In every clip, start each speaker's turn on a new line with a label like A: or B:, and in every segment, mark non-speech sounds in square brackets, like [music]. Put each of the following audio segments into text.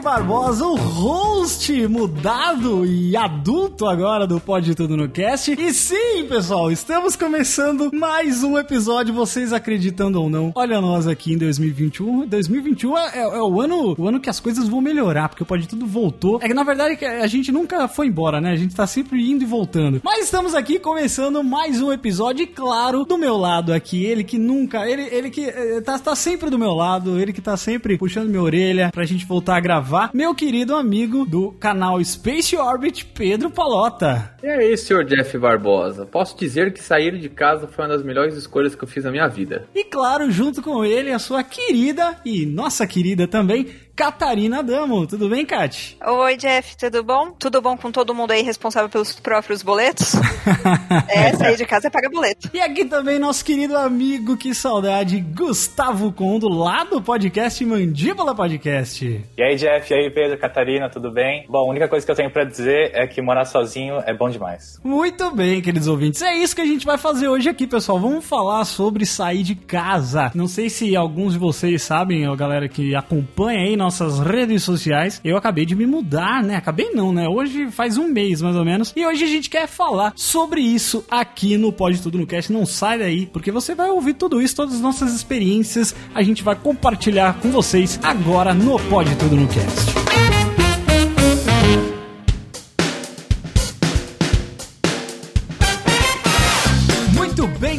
A: Barbosa,
B: o host mudado e adulto agora do Pode Tudo no Cast. E sim, pessoal, estamos começando mais um episódio, vocês acreditando ou não. Olha nós aqui em 2021. 2021 é, é o, ano, o ano que as coisas vão melhorar, porque o Pode Tudo voltou. É que na verdade a gente nunca foi embora, né? A gente tá sempre indo e voltando. Mas estamos aqui começando mais um episódio, e claro, do meu lado aqui, ele que nunca, ele, ele que eh, tá, tá sempre do meu lado, ele que tá sempre puxando minha orelha pra gente voltar a gravar, meu querido amigo do canal Space Orbit, Pedro Palota.
C: E aí, senhor Jeff Barbosa? Posso dizer que sair de casa foi uma das melhores escolhas que eu fiz na minha vida.
B: E claro, junto com ele, a sua querida e nossa querida também, Catarina Damo. Tudo bem, Kat?
D: Oi, Jeff, tudo bom? Tudo bom com todo mundo aí responsável pelos próprios boletos? [laughs] é, sair de casa é pagar boleto.
B: E aqui também nosso querido amigo, que saudade, Gustavo Condo, lá do podcast Mandíbula Podcast.
E: E aí, Jeff, e aí, Pedro, Catarina, tudo bem? Bom, a única coisa que eu tenho pra dizer é que morar sozinho é bom demais.
B: Muito bem, queridos ouvintes. É isso que a gente vai fazer hoje aqui, pessoal. Vamos falar sobre sair de casa. Não sei se alguns de vocês sabem, a galera que acompanha aí nossas redes sociais, eu acabei de me mudar, né? Acabei não, né? Hoje faz um mês mais ou menos. E hoje a gente quer falar sobre isso aqui no Pode Tudo no Cast. Não sai daí, porque você vai ouvir tudo isso, todas as nossas experiências. A gente vai compartilhar com vocês agora no Pode Tudo no Cast. Muito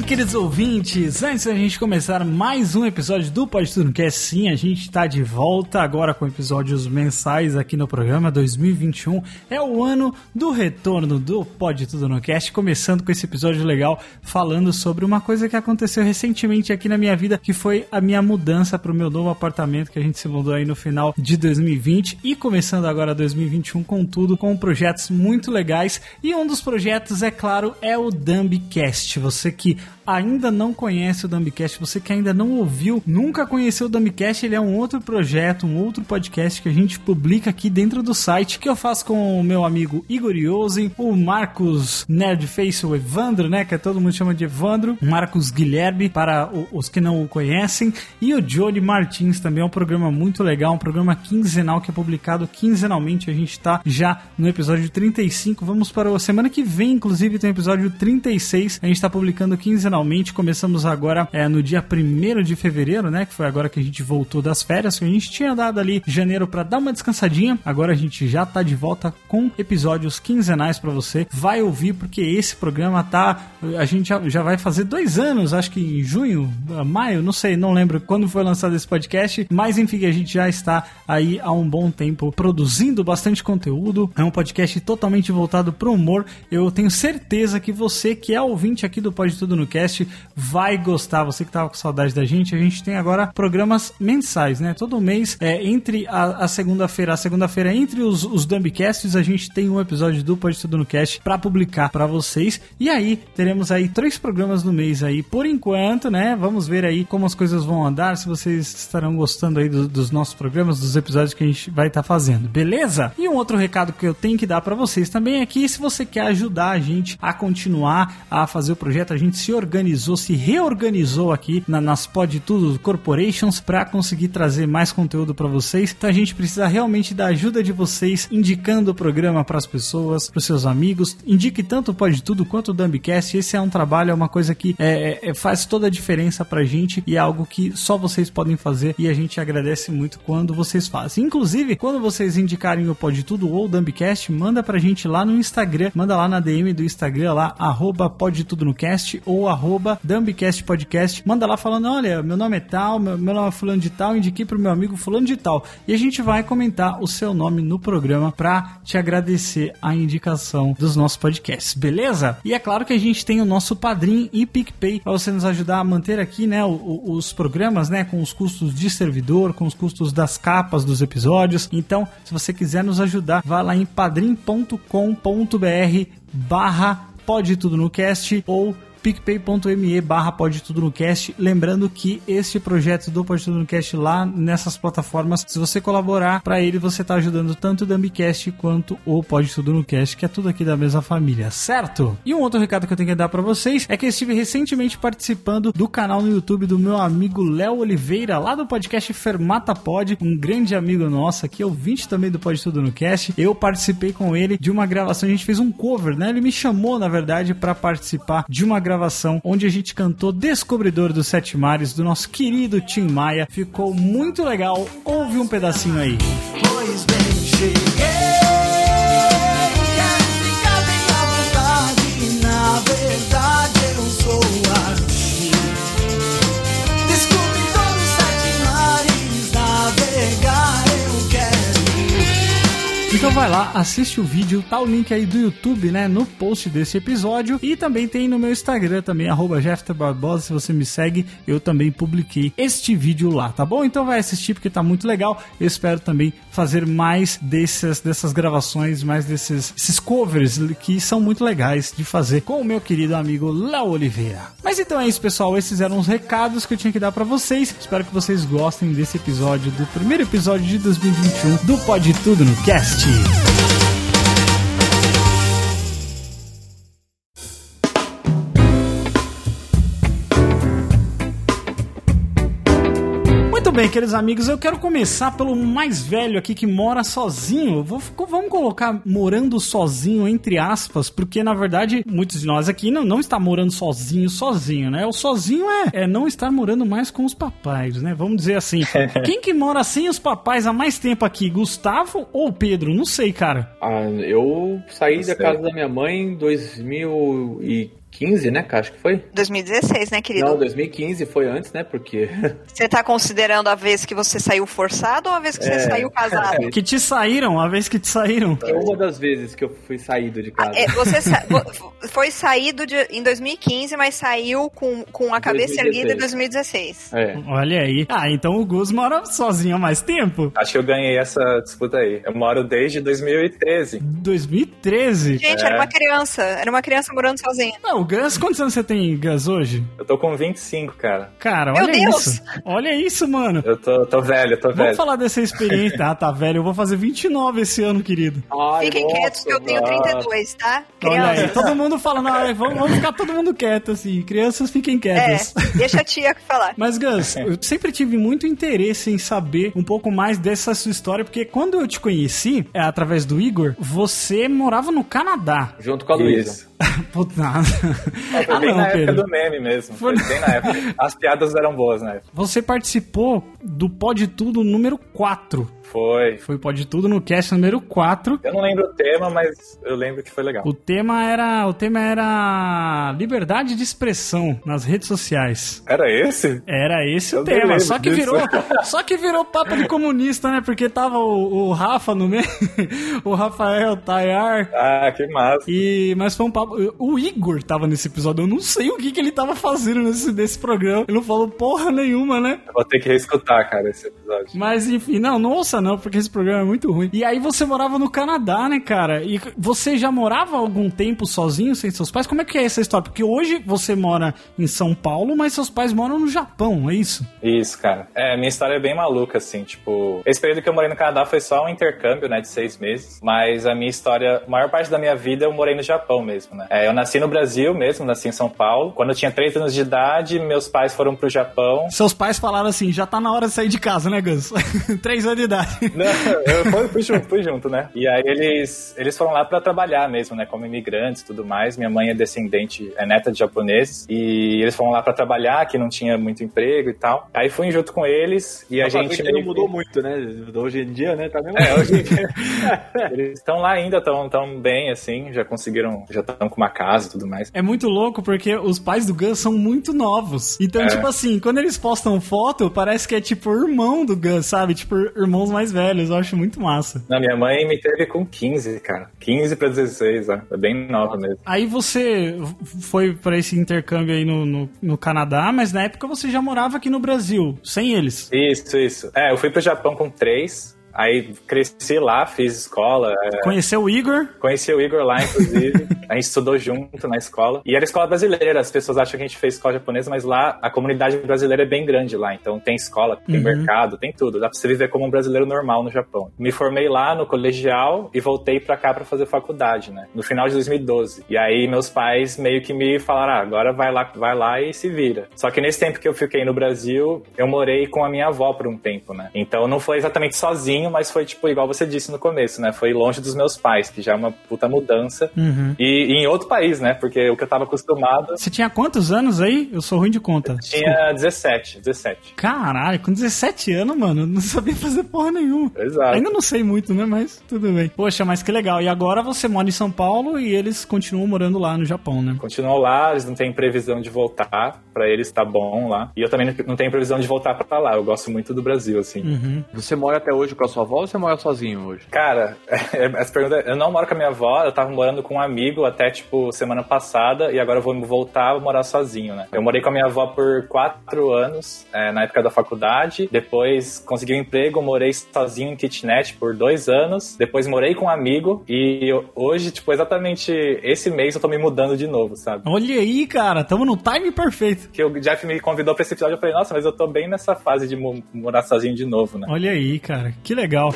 B: queridos ouvintes, antes da gente começar mais um episódio do Pode Tudo que é sim, a gente está de volta agora com episódios mensais aqui no programa 2021. É o ano do retorno do Pode Tudo no Cast, começando com esse episódio legal falando sobre uma coisa que aconteceu recentemente aqui na minha vida, que foi a minha mudança para o meu novo apartamento que a gente se mudou aí no final de 2020 e começando agora 2021 com tudo, com projetos muito legais. E um dos projetos, é claro, é o Dumbcast. Você que ainda não conhece o Dumbcast, você que ainda não ouviu, nunca conheceu o Dumbcast, ele é um outro projeto, um outro podcast que a gente publica aqui dentro do site, que eu faço com o meu amigo Igor Iosen, o Marcos Nerdface, o Evandro, né, que todo mundo chama de Evandro, Marcos Guilherme, para os que não o conhecem, e o Johnny Martins também, é um programa muito legal, um programa quinzenal que é publicado quinzenalmente, a gente está já no episódio 35, vamos para a semana que vem, inclusive tem o episódio 36, a gente está publicando quinzenalmente, começamos agora é, no dia 1 de fevereiro, né, que foi agora que a gente voltou das férias, que a gente tinha dado ali janeiro para dar uma descansadinha, agora a gente já tá de volta com episódios quinzenais para você, vai ouvir porque esse programa tá, a gente já, já vai fazer dois anos, acho que em junho, maio, não sei, não lembro quando foi lançado esse podcast, mas enfim, a gente já está aí há um bom tempo produzindo bastante conteúdo, é um podcast totalmente voltado pro humor, eu tenho certeza que você que é ouvinte aqui do Pode Tudo no Cast vai gostar, você que tava com saudade da gente, a gente tem agora programas mensais, né, todo mês, é, entre a, segunda-feira, a segunda-feira entre os, os Dumbcasts, a gente tem um episódio do Pode Tudo no Cast pra publicar pra vocês, e aí teremos aí três programas no mês aí, por enquanto, né, vamos ver aí como as coisas vão andar, se vocês estarão gostando aí do- dos nossos programas, dos episódios que a gente vai estar fazendo, beleza? E um outro recado que eu tenho que dar pra vocês também é que se você quer ajudar a gente a continuar a fazer o projeto, a gente se organizou, se reorganizou aqui na, nas Pod Tudo Corporations pra conseguir trazer mais conteúdo pra vocês. Então a gente precisa realmente da ajuda de vocês, indicando o programa pras pessoas, pros seus amigos. Indique tanto o Pode Tudo quanto o Dumbcast. Esse é um trabalho, é uma coisa que é, é, faz toda a diferença pra gente e é algo que só vocês podem fazer e a gente agradece muito quando vocês fazem. Inclusive, quando vocês indicarem o Pode Tudo ou o Dumbcast, manda pra gente lá no Instagram, manda lá na DM do Instagram, lá, arroba Pode Tudo no Cast. Ou arroba Dumbcast Podcast. Manda lá falando, olha, meu nome é tal, meu, nome é fulano de tal, indiquei pro meu amigo fulano de tal. E a gente vai comentar o seu nome no programa pra te agradecer a indicação dos nossos podcasts, beleza? E é claro que a gente tem o nosso Padrim e PicPay pra você nos ajudar a manter aqui, né, os programas, né, com os custos de servidor, com os custos das capas dos episódios. Então, se você quiser nos ajudar, vá lá em padrim.com.br barra pode tudo no cast ou picpay.me barra. Lembrando que este projeto do Pode Tudo no Cast lá nessas plataformas, se você colaborar para ele, você tá ajudando tanto o Dumbcast quanto o Pode Tudo no Cast, que é tudo aqui da mesma família, certo? E um outro recado que eu tenho que dar para vocês é que eu estive recentemente participando do canal no YouTube do meu amigo Léo Oliveira, lá do podcast Fermata Pod, um grande amigo nosso aqui, ouvinte também do Pode Tudo no Cast. Eu participei com ele de uma gravação, a gente fez um cover, né? Ele me chamou, na verdade, para participar de uma gravação onde a gente cantou Descobridor dos Sete Mares, do nosso querido Tim Maia. Ficou muito legal, ouve um pedacinho aí.
F: Pois bem, cheguei.
B: Então vai lá, assiste o vídeo, tá o link aí do YouTube, né, no post desse episódio e também tem no meu Instagram também, Barbosa, se você me segue, eu também publiquei este vídeo lá, tá bom? Então vai assistir porque tá muito legal, eu espero também fazer mais dessas, dessas gravações, mais desses esses covers que são muito legais de fazer com o meu querido amigo Léo Oliveira. Mas então é isso, pessoal, esses eram os recados que eu tinha que dar pra vocês, espero que vocês gostem desse episódio, do primeiro episódio de 2021 do Pode Tudo no Cast. Thank you. Bem, queridos amigos, eu quero começar pelo mais velho aqui que mora sozinho. Vou- vamos colocar morando sozinho entre aspas, porque na verdade muitos de nós aqui não, não está morando sozinho, sozinho, né? O sozinho é, é não estar morando mais com os papais, né? Vamos dizer assim. [laughs] Quem que mora sem os papais há mais tempo aqui, Gustavo ou Pedro? Não sei, cara.
C: Ah, eu saí
E: Não
C: da casa da minha mãe em 2015, né? Acho que foi.
D: 2016, né, querido?
C: Não, 2015 foi antes, né? Porque. [laughs]
D: Você tá considerando a vez que você saiu forçado ou a vez que você
C: É.
D: saiu casado?
B: Que te saíram, a vez que te saíram.
C: Foi uma das vezes que eu fui saído de casa.
D: É, você sa- foi saído de- em 2015, mas saiu com, com a cabeça
C: 2016.
D: erguida em 2016.
C: É.
B: Olha aí. Ah, então o Gus mora sozinho há mais tempo.
E: Acho que eu ganhei essa disputa aí. Eu moro desde 2013.
B: 2013.
D: Gente,
E: É.
D: era uma criança. Era uma criança morando sozinha.
B: Não, o Gus, quantos anos você tem, Gus, hoje?
E: Eu tô com 25, cara.
B: Cara,
D: Meu
B: olha
D: Deus!
B: isso. Olha isso, mano.
E: Eu tô, tô velho, tô
B: Vamos
E: velho.
B: falar dessa experiência. Ah, tá velho. Eu vou fazer 29 esse ano, querido.
C: Ai,
D: Fiquem
C: nossa,
D: quietos que eu tenho
C: mano.
D: 32, tá?
B: Olha aí,
D: Crianças.
B: todo mundo falando, ah, vamos, vamos ficar todo mundo quieto, assim. Crianças fiquem
D: É,
B: quietas.
D: deixa a tia falar.
B: Mas, Gus, eu sempre tive muito interesse em saber um pouco mais dessa sua história, porque quando eu te conheci, é, através do Igor, você morava no Canadá.
C: Junto com a Luísa. [laughs]
B: Puta nada.
E: Foi
B: Ah,
E: bem
B: não,
E: na época
B: Pedro.
E: do meme mesmo.
B: Foi-
E: Foi bem na época. [laughs] As piadas eram boas na época.
B: Você participou do Pode Tudo número 4.
E: Foi.
B: Foi o Pode Tudo no cast número 4.
E: Eu não lembro o tema, mas eu lembro que foi legal.
B: O tema era, o tema era liberdade de expressão nas redes sociais.
E: Era esse?
B: Era esse o
E: Eu nem
B: tema, só que
E: disso.
B: virou, só que virou papo de comunista, né? Porque tava o, o Rafa no meio, [laughs] o Rafael Tayar
E: Ah, que massa.
B: e mas foi um papo, o Igor tava nesse episódio, eu não sei o que que ele tava fazendo nesse desse programa. Ele não falou porra nenhuma, né?
E: Eu Vou ter que reescutar, cara, esse episódio.
B: Mas enfim, não, não ouça não, porque esse programa é muito ruim. E aí você morava no Canadá, né, cara? E você já morava algum tempo sozinho, sem seus pais? Como é que é essa história? Porque hoje você mora em São Paulo, mas seus pais moram no Japão, é isso?
E: Isso, cara. É, minha história é bem maluca, assim, tipo... Esse período que eu morei no Canadá foi só um intercâmbio, né, de seis meses. Mas a minha história, a maior parte da minha vida eu morei no Japão mesmo, né. É, eu nasci no Brasil mesmo, nasci em São Paulo. Quando eu tinha três anos de idade, meus pais foram pro Japão.
B: Seus pais falaram assim, já tá na hora de sair de casa, né, Gus? [laughs] Três anos de idade.
E: Não, eu fui, fui junto, fui junto, né? E aí eles, eles foram lá pra trabalhar mesmo, né? Como imigrantes e tudo mais. Minha mãe é descendente, é neta de japoneses. E eles foram lá pra trabalhar, que não tinha muito emprego e tal. Aí fui junto com eles e a
C: A
E: gente...
C: não mudou muito, né? Hoje em dia, né? Tá mesmo.
E: É, hoje em dia. [laughs] Eles estão lá ainda, estão tão bem, assim, já conseguiram, já estão com uma casa e tudo mais.
B: É muito louco porque os pais do Gus são muito novos. Então,
E: É.
B: tipo assim, quando eles postam foto, parece que é tipo o irmão do Gus, sabe? Tipo, irmãos mais velhos. Eu acho muito massa.
E: Não, minha mãe me teve com 15, cara. 15 pra 16, ó. É bem nova mesmo.
B: Aí você foi pra esse intercâmbio aí no, no, no Canadá, mas na época você já morava aqui no Brasil, sem eles.
E: Isso, isso. É, eu fui pro Japão com 3. Aí cresci lá, fiz escola. é,
B: Conheceu o Igor?
E: Conheci o Igor lá, inclusive. [laughs] a gente estudou junto na escola. E era escola brasileira. As pessoas acham que a gente fez escola japonesa, mas lá a comunidade brasileira é bem grande lá. Então tem escola, tem
B: Uhum.
E: mercado, tem tudo. Dá pra você viver como um brasileiro normal no Japão. Me formei lá no colegial e voltei pra cá pra fazer faculdade, né? No final de 2012. E aí meus pais meio que me falaram: ah, agora vai lá, vai lá e se vira. Só que nesse tempo que eu fiquei no Brasil, eu morei com a minha avó por um tempo, né? Então não foi exatamente sozinho, mas foi tipo, igual você disse no começo, né? Foi longe dos meus pais, que já é uma puta mudança.
B: Uhum.
E: E, e em outro país, né? Porque o que eu tava acostumado
B: Você tinha quantos anos aí? Eu sou ruim de conta.
E: tinha 17, 17.
B: Caralho, com 17 anos, mano, eu não sabia fazer porra nenhuma.
E: Exato.
B: Ainda não sei muito, né? Mas tudo bem. Poxa, mas que legal. E agora você mora em São Paulo e eles continuam morando lá no Japão, né?
E: Continuam lá, eles não têm previsão de voltar. Pra eles tá bom lá. E eu também não tenho previsão de voltar pra lá. Eu gosto muito do Brasil, assim.
B: Uhum.
C: Você mora até hoje com a sua avó ou você mora sozinho hoje?
E: Cara, [laughs] essa pergunta, eu não moro com a minha avó, eu tava morando com um amigo até, tipo, semana passada, e agora eu vou voltar a morar sozinho, né? Eu morei com a minha avó por quatro anos, é, na época da faculdade, depois consegui um emprego, morei sozinho em kitnet por dois anos, depois morei com um amigo, e eu- hoje, tipo, exatamente esse mês eu tô me mudando de novo, sabe?
B: Olha aí, cara, tamo no time perfeito.
E: Que o Jeff me convidou pra esse episódio, eu falei, nossa, mas eu tô bem nessa fase de mo- morar sozinho de novo, né?
B: Olha aí, cara, que legal.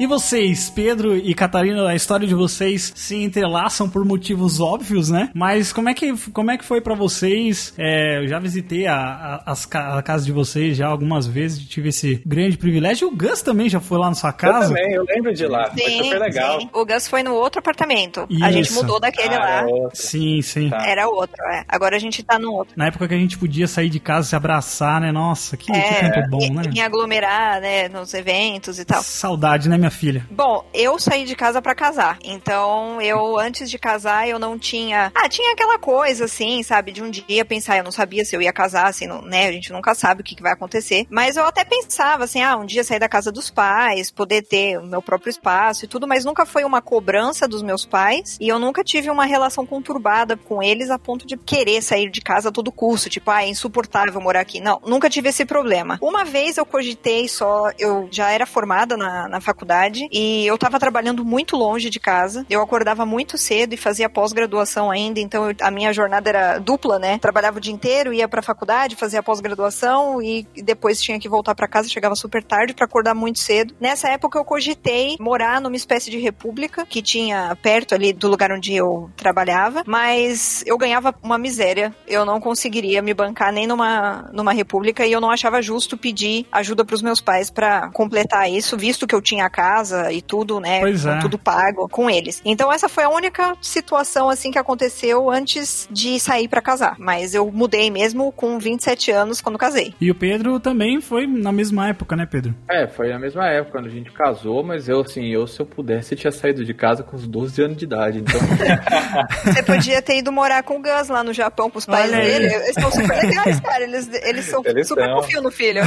B: E vocês, Pedro e Catarina, a história de vocês se entrelaçam por motivos óbvios, né? Mas como é que, como é que foi pra vocês? É, eu já visitei a, a, a casa de vocês já algumas vezes, tive esse grande privilégio. O Gus também já foi lá na sua
E: Eu
B: casa.
E: também, eu lembro de lá, foi
D: Sim,
E: super legal.
D: sim. O Gus foi no outro apartamento. A gente
B: Isso.
D: mudou daquele
E: Ah,
D: lá.
E: era.
B: Sim, sim.
E: Tá.
D: Era outro, é. Agora a gente tá no outro.
B: Na época que a gente podia sair de casa e se abraçar, né? Nossa, que, que
D: É,
B: tempo bom,
D: e,
B: né?
D: e aglomerar, né, nos eventos e tal.
B: Saudade, né, minha filha?
D: Bom, eu saí de casa pra casar. Então, eu, antes de casar, eu não tinha. Ah, tinha aquela coisa, assim, sabe? De um dia pensar, eu não sabia se eu ia casar, assim, não- né? A gente nunca sabe o que, que vai acontecer. Mas eu até pensava, assim, ah, um dia sair da casa dos pais, poder ter o meu próprio espaço e tudo, mas nunca foi uma cobrança dos meus pais. E eu nunca tive uma relação conturbada com eles a ponto de querer sair de casa a todo custo. Tipo, ah, é insuportável morar aqui. Não, nunca tive esse problema. Uma vez eu cogitei só, eu já era formada na, na faculdade e eu tava trabalhando muito longe de casa. Eu acordava muito cedo e fazia pós-graduação ainda, então eu- a minha jornada era dupla, né? Trabalhava o dia inteiro, ia pra faculdade, fazia pós-graduação e depois tinha que voltar pra casa, chegava super tarde pra acordar muito cedo. Nessa época eu cogitei morar numa espécie de república que tinha perto ali do lugar onde eu trabalhava, mas eu ganhava uma miséria. Eu não conseguiria me bancar nem numa, numa república e eu não achava justo pedir ajuda pros meus pais pra completar isso, visto que eu tinha a casa e tudo, né?
B: Pois
D: com
B: é.
D: Tudo pago com eles. Então essa foi a única situação assim que aconteceu antes de sair pra casar. Mas eu mudei mesmo com 27 anos quando casei.
B: E o Pedro também foi na mesma época, né, Pedro?
C: É, foi na mesma época quando a gente casou, mas eu, assim, eu se eu pudesse, eu tinha saído de casa com uns 12 anos de idade. Então, [laughs]
D: Você podia ter ido morar com o Gus lá no Japão com os pais
B: Olha aí.
D: dele. Eles são super legais, cara. Eles, eles são
E: Eles
D: super
E: são.
D: confiam no filho.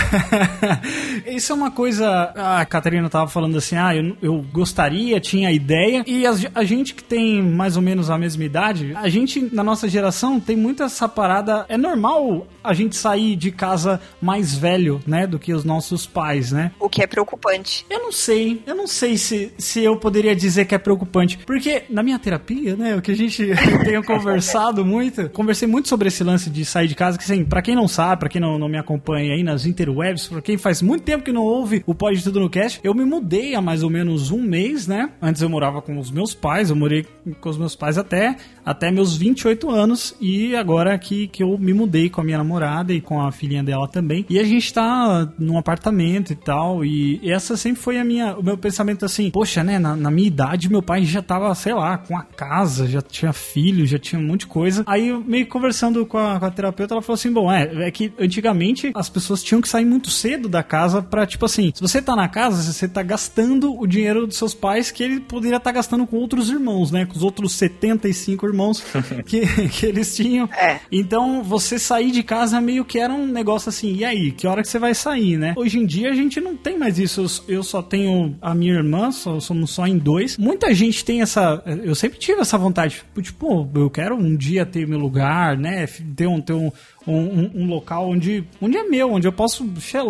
D: [laughs]
B: Isso é uma coisa. A Catarina tava falando assim: ah, eu, eu gostaria, tinha ideia. E as- a gente que tem mais ou menos a mesma idade, a gente, na nossa geração, tem muito essa parada. É normal a gente sair de casa mais velho, né, do que os nossos pais, né?
D: O que é preocupante.
B: Eu não sei, eu não sei se, se eu poderia dizer que é preocupante. Porque na minha terapia, né, o que a gente [laughs] tem conversado muito, conversei muito sobre esse lance de sair de casa, que assim, pra quem não sabe, pra quem não, não me acompanha aí nas interwebs, pra quem faz muito tempo que não ouve o Pode Tudo no Cast, eu me mudei há mais ou menos um mês, né? Antes eu morava com os meus pais, eu morei com os meus pais até, até meus 28 anos e agora que, que eu me mudei com a minha namorada e com a filhinha dela também. E a gente tá num apartamento e tal, e essa sempre foi a minha, o meu pensamento assim, poxa, né, na, na minha idade meu pai já tava, sei lá, com a casa, já tinha filho, já tinha um monte de coisa. Aí meio conversando com a, com a terapeuta, ela falou assim, bom, é, é que antigamente as pessoas tinham que sair muito cedo da casa pra, tipo assim, se você tá na casa, você tá gastando o dinheiro dos seus pais que ele poderia estar gastando com outros irmãos, né, com os outros 75 irmãos [laughs] que, que eles tinham.
D: É.
B: Então, você sair de casa meio que era um negócio assim, e aí, que hora que você vai sair, né? Hoje em dia a gente não tem mais isso. Eu, eu só tenho a minha irmã, só, somos só em dois. Muita gente tem essa. Eu sempre tive essa vontade, tipo, tipo, eu quero um dia ter meu lugar, né? Ter um. Ter um um, um- local onde, onde é meu, onde eu posso,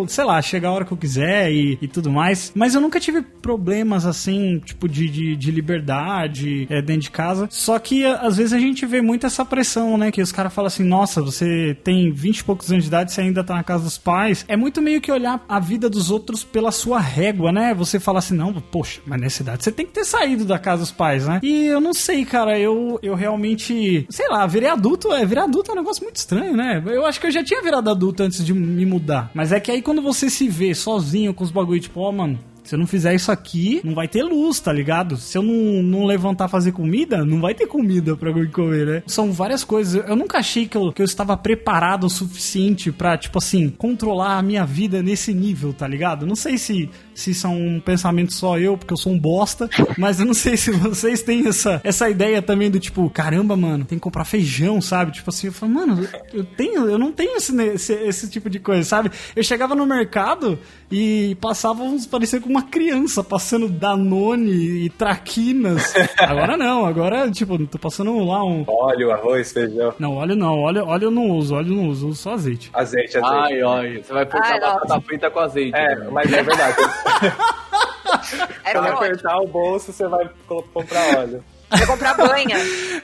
B: sei lá, chegar a hora que eu quiser e, e tudo mais. Mas eu nunca tive problemas assim, tipo, de, de, de liberdade é, dentro de casa. Só que a- às vezes a gente vê muito essa pressão, né? Que os caras falam assim, nossa, você tem 20 e poucos anos de idade, você ainda tá na casa dos pais. É muito meio que olhar a vida dos outros pela sua régua, né? Você fala assim, não, poxa, mas nessa idade você tem que ter saído da casa dos pais, né? E eu não sei, cara, eu, eu realmente, sei lá, virei adulto, é, virar adulto é um negócio muito estranho, né? Eu acho que eu já tinha virado adulto antes de me mudar. Mas é que aí quando você se vê sozinho com os bagulho, tipo, ó, mano, se eu não fizer isso aqui, não vai ter luz, tá ligado? Se eu não, não levantar fazer comida, não vai ter comida pra eu comer, né? São várias coisas. Eu nunca achei que eu, que eu estava preparado o suficiente pra, tipo assim, controlar a minha vida nesse nível, tá ligado? Não sei se, se são um pensamento só eu, porque eu sou um bosta, [laughs] mas eu não sei se vocês têm essa, essa ideia também do tipo, caramba, mano, tem que comprar feijão, sabe? Tipo assim, eu falo, mano, eu tenho, eu não tenho esse, esse, esse tipo de coisa, sabe? Eu chegava no mercado e passava uns, parecia com uma criança passando Danone e traquinas. [laughs] Agora não, agora, tipo, tô passando lá um.
E: Óleo, arroz, feijão,
B: Não, óleo não, óleo, óleo eu não uso, óleo eu não uso, eu uso só azeite.
E: azeite, azeite.
C: Ai, ai, você vai a batata frita com azeite.
E: É,
C: né?
E: mas é verdade. [laughs]
D: Era
E: Quando
D: ótimo.
E: apertar o bolso, você vai co- comprar óleo.
D: Vai comprar banha.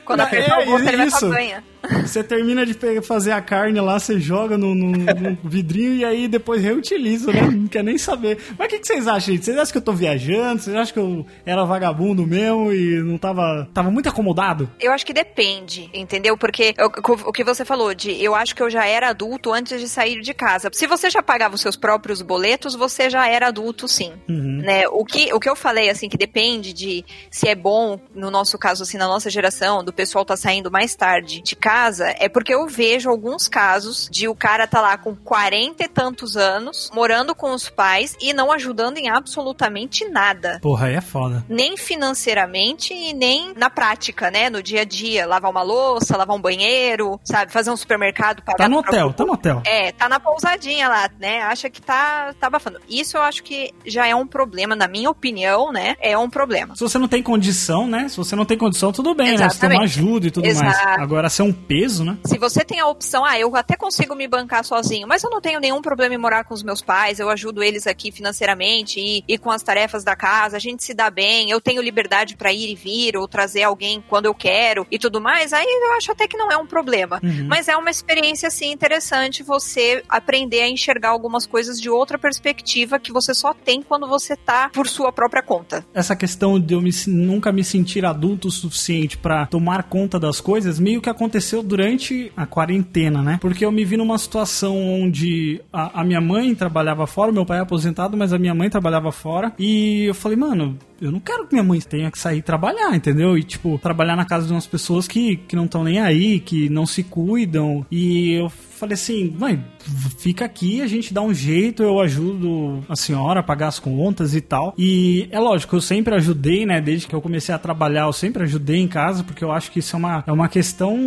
D: Quando
B: É,
D: apertar o bolso, ele vai pra banha.
B: Você termina de fazer a carne lá, você joga no, no- no vidrinho e aí depois reutiliza, né? Não quer nem saber. Mas o que, que vocês acham, gente? Vocês acham que eu tô viajando? Vocês acham que eu era vagabundo mesmo e não tava. Tava muito acomodado?
D: Eu acho que depende, entendeu? Porque eu- o que você falou de eu acho que eu já era adulto antes de sair de casa. Se você já pagava os seus próprios boletos, você já era adulto, sim.
B: Uhum.
D: Né? O, que, o que eu falei, assim, que depende de se é bom, no nosso caso, assim, na nossa geração, do pessoal tá saindo mais tarde de casa, é porque eu vejo alguns casos de o cara tá lá com 40 e tantos anos, morando com os pais e não ajudando em absolutamente nada
B: Porra, aí é foda.
D: nem financeiramente e nem na prática, né? No dia a dia, lavar uma louça, lavar um banheiro, sabe? Fazer um supermercado, pagar
B: Tá no hotel, tá no hotel.
D: É, tá na pousadinha lá, né? Acha que tá, tá abafando. Isso eu acho que já é um problema, na minha opinião, né? É um problema.
B: Se você não tem condição, né? Se você não tem condição, tudo bem, né? Você tem uma
D: Exatamente.
B: ajuda e tudo mais.
D: Exato.
B: Agora, ser um peso, né?
D: Se você tem a opção, ah, eu até consigo me bancar sozinho, mas eu não tenho nenhum problema em morar com os meus pais, eu ajudo eles aqui financeiramente e, e com as tarefas da casa, a gente se dá bem, eu tenho liberdade pra ir e vir, ou trazer alguém quando eu quero e tudo mais, aí eu acho até que não é um problema.
B: Uhum.
D: Mas é uma experiência, assim, interessante você aprender a enxergar algumas coisas de outra perspectiva que você só tem quando você tá por sua própria conta.
B: essa questão de eu me nunca me sentir adulto o suficiente pra tomar conta das coisas, meio que aconteceu durante a quarentena, né? Porque eu me vi numa situação onde a, a minha mãe trabalhava fora, meu pai é aposentado, mas a minha mãe trabalhava fora, e eu falei, mano, eu não quero que minha mãe tenha que sair trabalhar, entendeu? E, tipo, trabalhar na casa de umas pessoas que, que não estão nem aí, que não se cuidam. E eu falei assim, mãe, fica aqui, a gente dá um jeito, eu ajudo a senhora a pagar as contas e tal. E é lógico, eu sempre ajudei, né? Desde que eu comecei a trabalhar, eu sempre ajudei em casa, porque eu acho que isso é uma, é uma questão.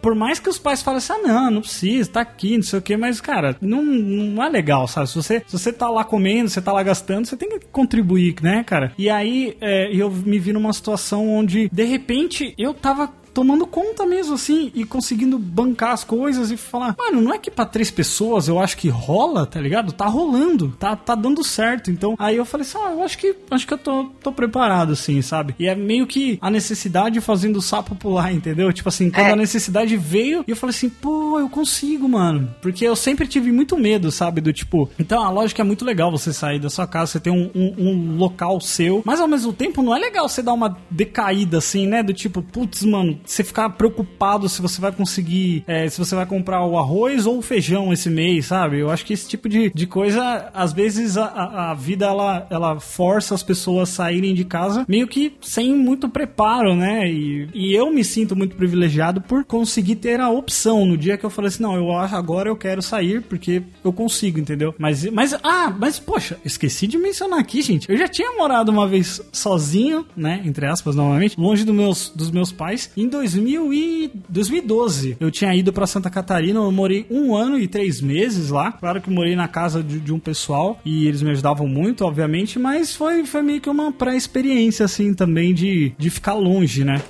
B: Por mais que os pais falem assim, ah, não, não precisa, tá aqui, não sei o quê, mas, cara, não, não é legal, sabe? Se você, se você tá lá comendo, você tá lá gastando, você tem que contribuir, né, cara? E aí é, eu me vi numa situação onde, de repente, eu tava tomando conta mesmo, assim, e conseguindo bancar as coisas e falar, mano, não é que pra três pessoas eu acho que rola, tá ligado? Tá rolando, tá, tá dando certo. Então, aí eu falei assim, ah, eu acho que acho que eu tô, tô preparado, assim, sabe? E é meio que a necessidade fazendo o sapo pular, entendeu? Tipo assim, quando
D: É.
B: a necessidade veio, e eu falei assim, pô, eu consigo, mano. Porque eu sempre tive muito medo, sabe? Do tipo. Então a lógica é muito legal você sair da sua casa, você ter um, um, um local seu. Mas ao mesmo tempo, não é legal você dar uma decaída assim, né? Do tipo, putz, mano, você ficar preocupado se você vai conseguir. é, se você vai comprar o arroz ou o feijão esse mês, sabe? Eu acho que esse tipo de, de coisa, às vezes a, a, vida ela, ela força as pessoas a saírem de casa meio que sem muito preparo, né? E, e eu me sinto muito privilegiado por conseguir ter a opção no dia que eu falei assim, não, eu acho agora eu quero sair porque eu consigo, entendeu? Mas, mas ah, mas poxa, esqueci de mencionar aqui, gente. Eu já tinha morado uma vez sozinho, né? Entre aspas, novamente, longe dos meus, dos meus pais, em 2000 e 2012. Eu tinha ido pra Santa Catarina, eu morei um ano e três meses lá. Claro que morei na casa de, de um pessoal e eles me ajudavam muito, obviamente, mas foi, foi meio que uma pré-experiência, assim, também de, de ficar longe, né?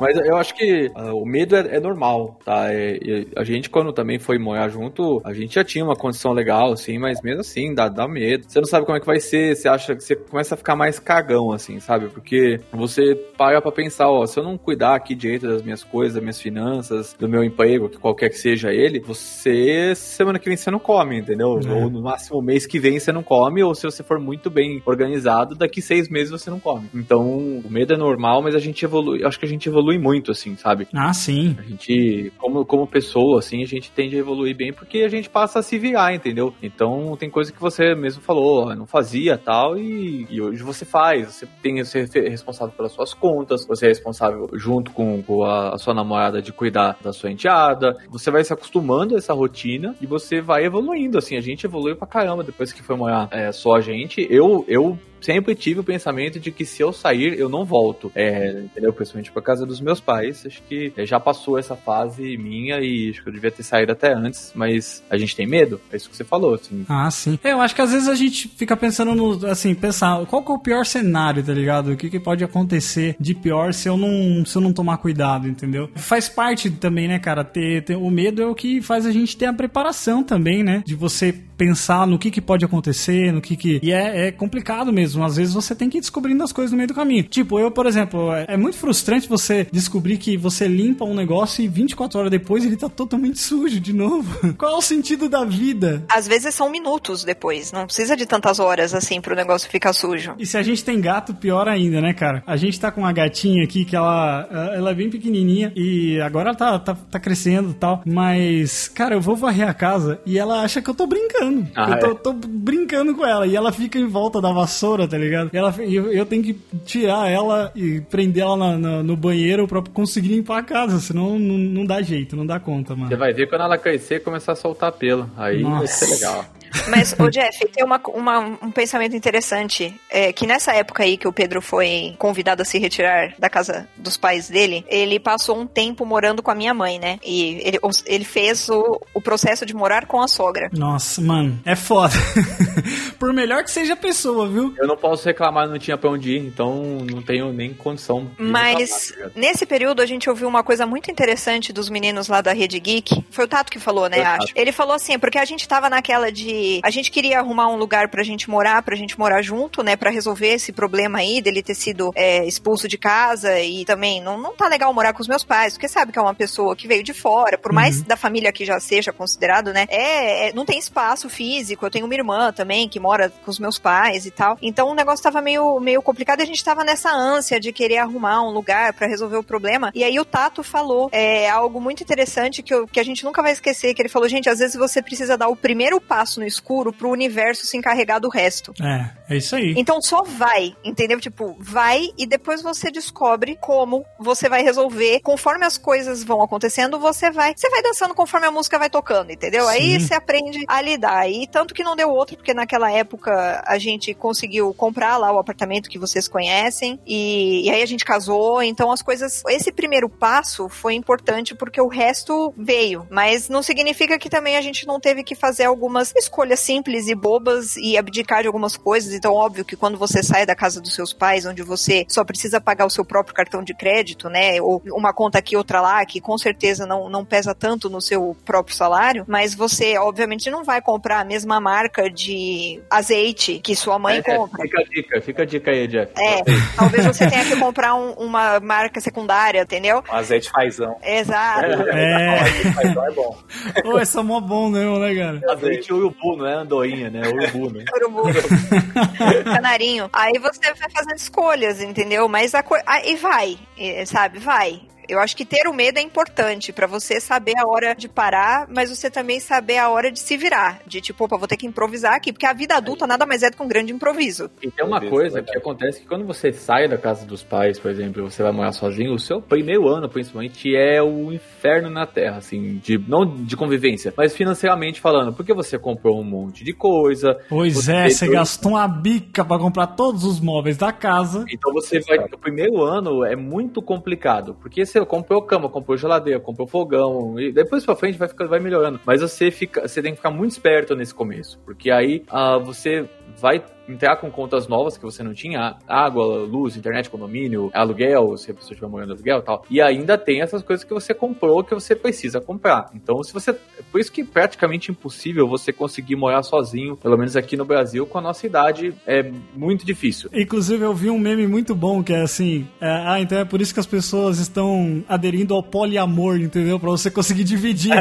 C: Mas eu acho que ah, o medo é, é normal, tá? É- e a gente, quando também foi morar junto, a gente já tinha uma condição legal, assim, mas mesmo assim, dá, dá medo. Você não sabe como é que vai ser, você acha que você começa a ficar mais cagão, assim, sabe? Porque você para pra pensar, ó, se eu não cuidar aqui direito das minhas coisas, das minhas finanças, do meu emprego, que qualquer que seja ele, você, semana que vem você não come, entendeu?
B: É.
C: Ou no máximo mês que vem você não come, ou se você for muito bem organizado, daqui seis meses você não come. Então, o medo é normal, mas a gente evolui, acho que a gente evolui muito, assim, sabe?
B: Ah, sim.
C: A gente, como, como pessoa, assim, a gente tende a evoluir bem porque a gente passa a se virar, entendeu? Então tem coisa que você mesmo falou, não fazia tal, e, e hoje você faz. Você tem você é responsável pelas suas contas, você é responsável junto com, com a, a sua namorada de cuidar da sua enteada. Você vai se acostumando a essa rotina e você vai evoluindo, assim. A gente evoluiu pra caramba depois que foi morar é, só a gente. Eu, eu sempre tive o pensamento de que se eu sair, eu não volto. É, entendeu? Principalmente pra casa dos meus pais. Acho que é, já passou essa fase minha e acho que eu devia ter saído até antes, mas a gente tem medo. É isso que você falou, assim.
B: Ah, sim. É, Eu acho que às vezes a gente fica pensando no, assim, pensar, qual que é o pior cenário, tá ligado? O que, que pode acontecer de pior se eu não, se eu não tomar cuidado, entendeu? Faz parte também, né, cara? Ter, ter- o medo é o que faz a gente ter a preparação também, né? De você pensar no que, que pode acontecer, no que que... E é, é complicado mesmo. Às vezes você tem que ir descobrindo as coisas no meio do caminho. Tipo, eu, por exemplo, é, é muito frustrante você descobrir que você limpa um negócio e 24 horas depois ele tá totalmente [laughs] sujo de novo. Qual é o sentido da vida?
D: Às vezes são minutos depois, não precisa de tantas horas assim pro negócio ficar sujo.
B: E se a gente tem gato, pior ainda, né, cara? A gente tá com uma gatinha aqui que ela, ela é bem pequenininha e agora ela tá, tá, tá crescendo e tal. Mas, cara, eu vou varrer a casa e ela acha que eu tô brincando.
C: Ah,
B: eu tô,
C: é?
B: tô brincando com ela e ela fica em volta da vassoura, tá ligado? E ela, eu, eu tenho que tirar ela e prender ela na- na- no banheiro pra conseguir limpar a casa, senão não, não dá jeito, não dá conta, mano.
C: Você vai ver quando ela crescer e começar a soltar pelo. Aí vai
B: Nossa.
C: ser legal.
D: Mas, [laughs] ô Jeff, tem uma, uma- um pensamento interessante. É, que nessa época aí que o Pedro foi convidado a se retirar da casa dos pais dele, ele passou um tempo morando com a minha mãe, né? E ele, ele fez o, o processo de morar com a sogra.
B: Nossa, mano, é foda. [laughs] Por melhor que seja a pessoa, viu?
C: Eu não posso reclamar, não tinha pra onde ir, então não tenho nem condição.
D: Mas
C: reclamar, tá
D: nesse período a gente ouviu uma coisa muito interessante dos meninos lá da Rede Geek. Foi o Tato que falou, né?
C: Foi o Tato.
D: Acho. Ele falou assim, porque a gente tava naquela de. A gente queria arrumar um lugar pra gente morar, pra gente morar junto, né? Pra resolver esse problema aí dele ter sido é, expulso de casa e também não, não tá legal morar com os meus pais, porque sabe que é uma pessoa que veio de fora, por mais da família que já seja considerado, né? É, é- não tem espaço físico. Eu tenho uma irmã também que mora com os meus pais e tal. Então o negócio tava meio, meio complicado e a gente tava nessa ânsia de querer arrumar um lugar pra resolver o problema. E aí o Tato falou é, algo muito interessante que, eu- que a gente nunca vai esquecer, que ele falou, gente, às vezes você precisa dar o primeiro passo no escuro pro universo se encarregar do resto.
B: É, é isso aí.
D: Então só vai, entendeu? Tipo, vai e depois você descobre como você vai resolver. Conforme as coisas vão acontecendo, você vai. Você vai dançando conforme a música vai tocando, entendeu? Aí
B: Sim.
D: você aprende a lidar. E tanto que não deu outro, porque naquela época a gente conseguiu comprar lá o apartamento que vocês conhecem. E, e aí a gente casou. Então as coisas. Esse primeiro passo foi importante porque o resto veio. Mas não significa que também a gente não teve que fazer algumas escolhas simples e bobas e abdicar de algumas coisas. Então, óbvio que quando você sai da casa dos seus pais, onde você só precisa pagar o seu próprio cartão de crédito, né? Ou uma conta aqui, outra lá, que com certeza não, não pesa tanto no seu próprio salário, mas você, obviamente, não vai comprar a mesma marca de azeite que sua mãe
C: É,
D: compra.
C: Fica a dica, fica a dica aí, Jeff.
D: É, talvez você tenha que comprar um- uma marca secundária, entendeu?
E: Um azeite fazão.
D: Exato.
B: É.
E: Azeite fazão é bom.
B: Ô, esse é mó bom né, cara?
C: Azeite urubu, não é andoinha, né? Urubu, né? [laughs]
D: Urubu. Canarinho. Aí você vai fazendo escolhas, entendeu? Mas a coisa. E vai, sabe? Vai. Eu acho que ter o medo é importante pra você saber a hora de parar, mas você também saber a hora de se virar. De tipo, opa, vou ter que improvisar aqui, porque a vida adulta nada mais é do que um grande improviso.
C: E tem uma coisa que acontece que quando você sai da casa dos pais, por exemplo, e você vai morar sozinho, o seu primeiro ano, principalmente, é o inferno na Terra, assim, de, não de convivência, mas financeiramente falando, porque você comprou um monte de coisa,
B: Pois
C: Você
B: é, você
C: dois-
B: gastou uma bica pra comprar todos os móveis da casa.
C: então você vai, o primeiro ano é muito complicado, porque você comprou cama, comprou geladeira, comprou fogão, e depois pra frente vai, ficando, vai melhorando, mas você fica, você tem que ficar muito esperto nesse começo, porque aí ah, você vai entrar com contas novas que você não tinha, água, luz, internet, condomínio, aluguel, se a pessoa estiver morando aluguel e tal. E ainda tem essas coisas que você comprou que você precisa comprar. Então, se você. Por isso que é praticamente impossível você conseguir morar sozinho, pelo menos aqui no Brasil, com a nossa idade, é muito difícil.
B: Inclusive, eu vi um meme muito bom que é assim: é, ah, então é por isso que as pessoas estão aderindo ao poliamor, entendeu? Pra você conseguir dividir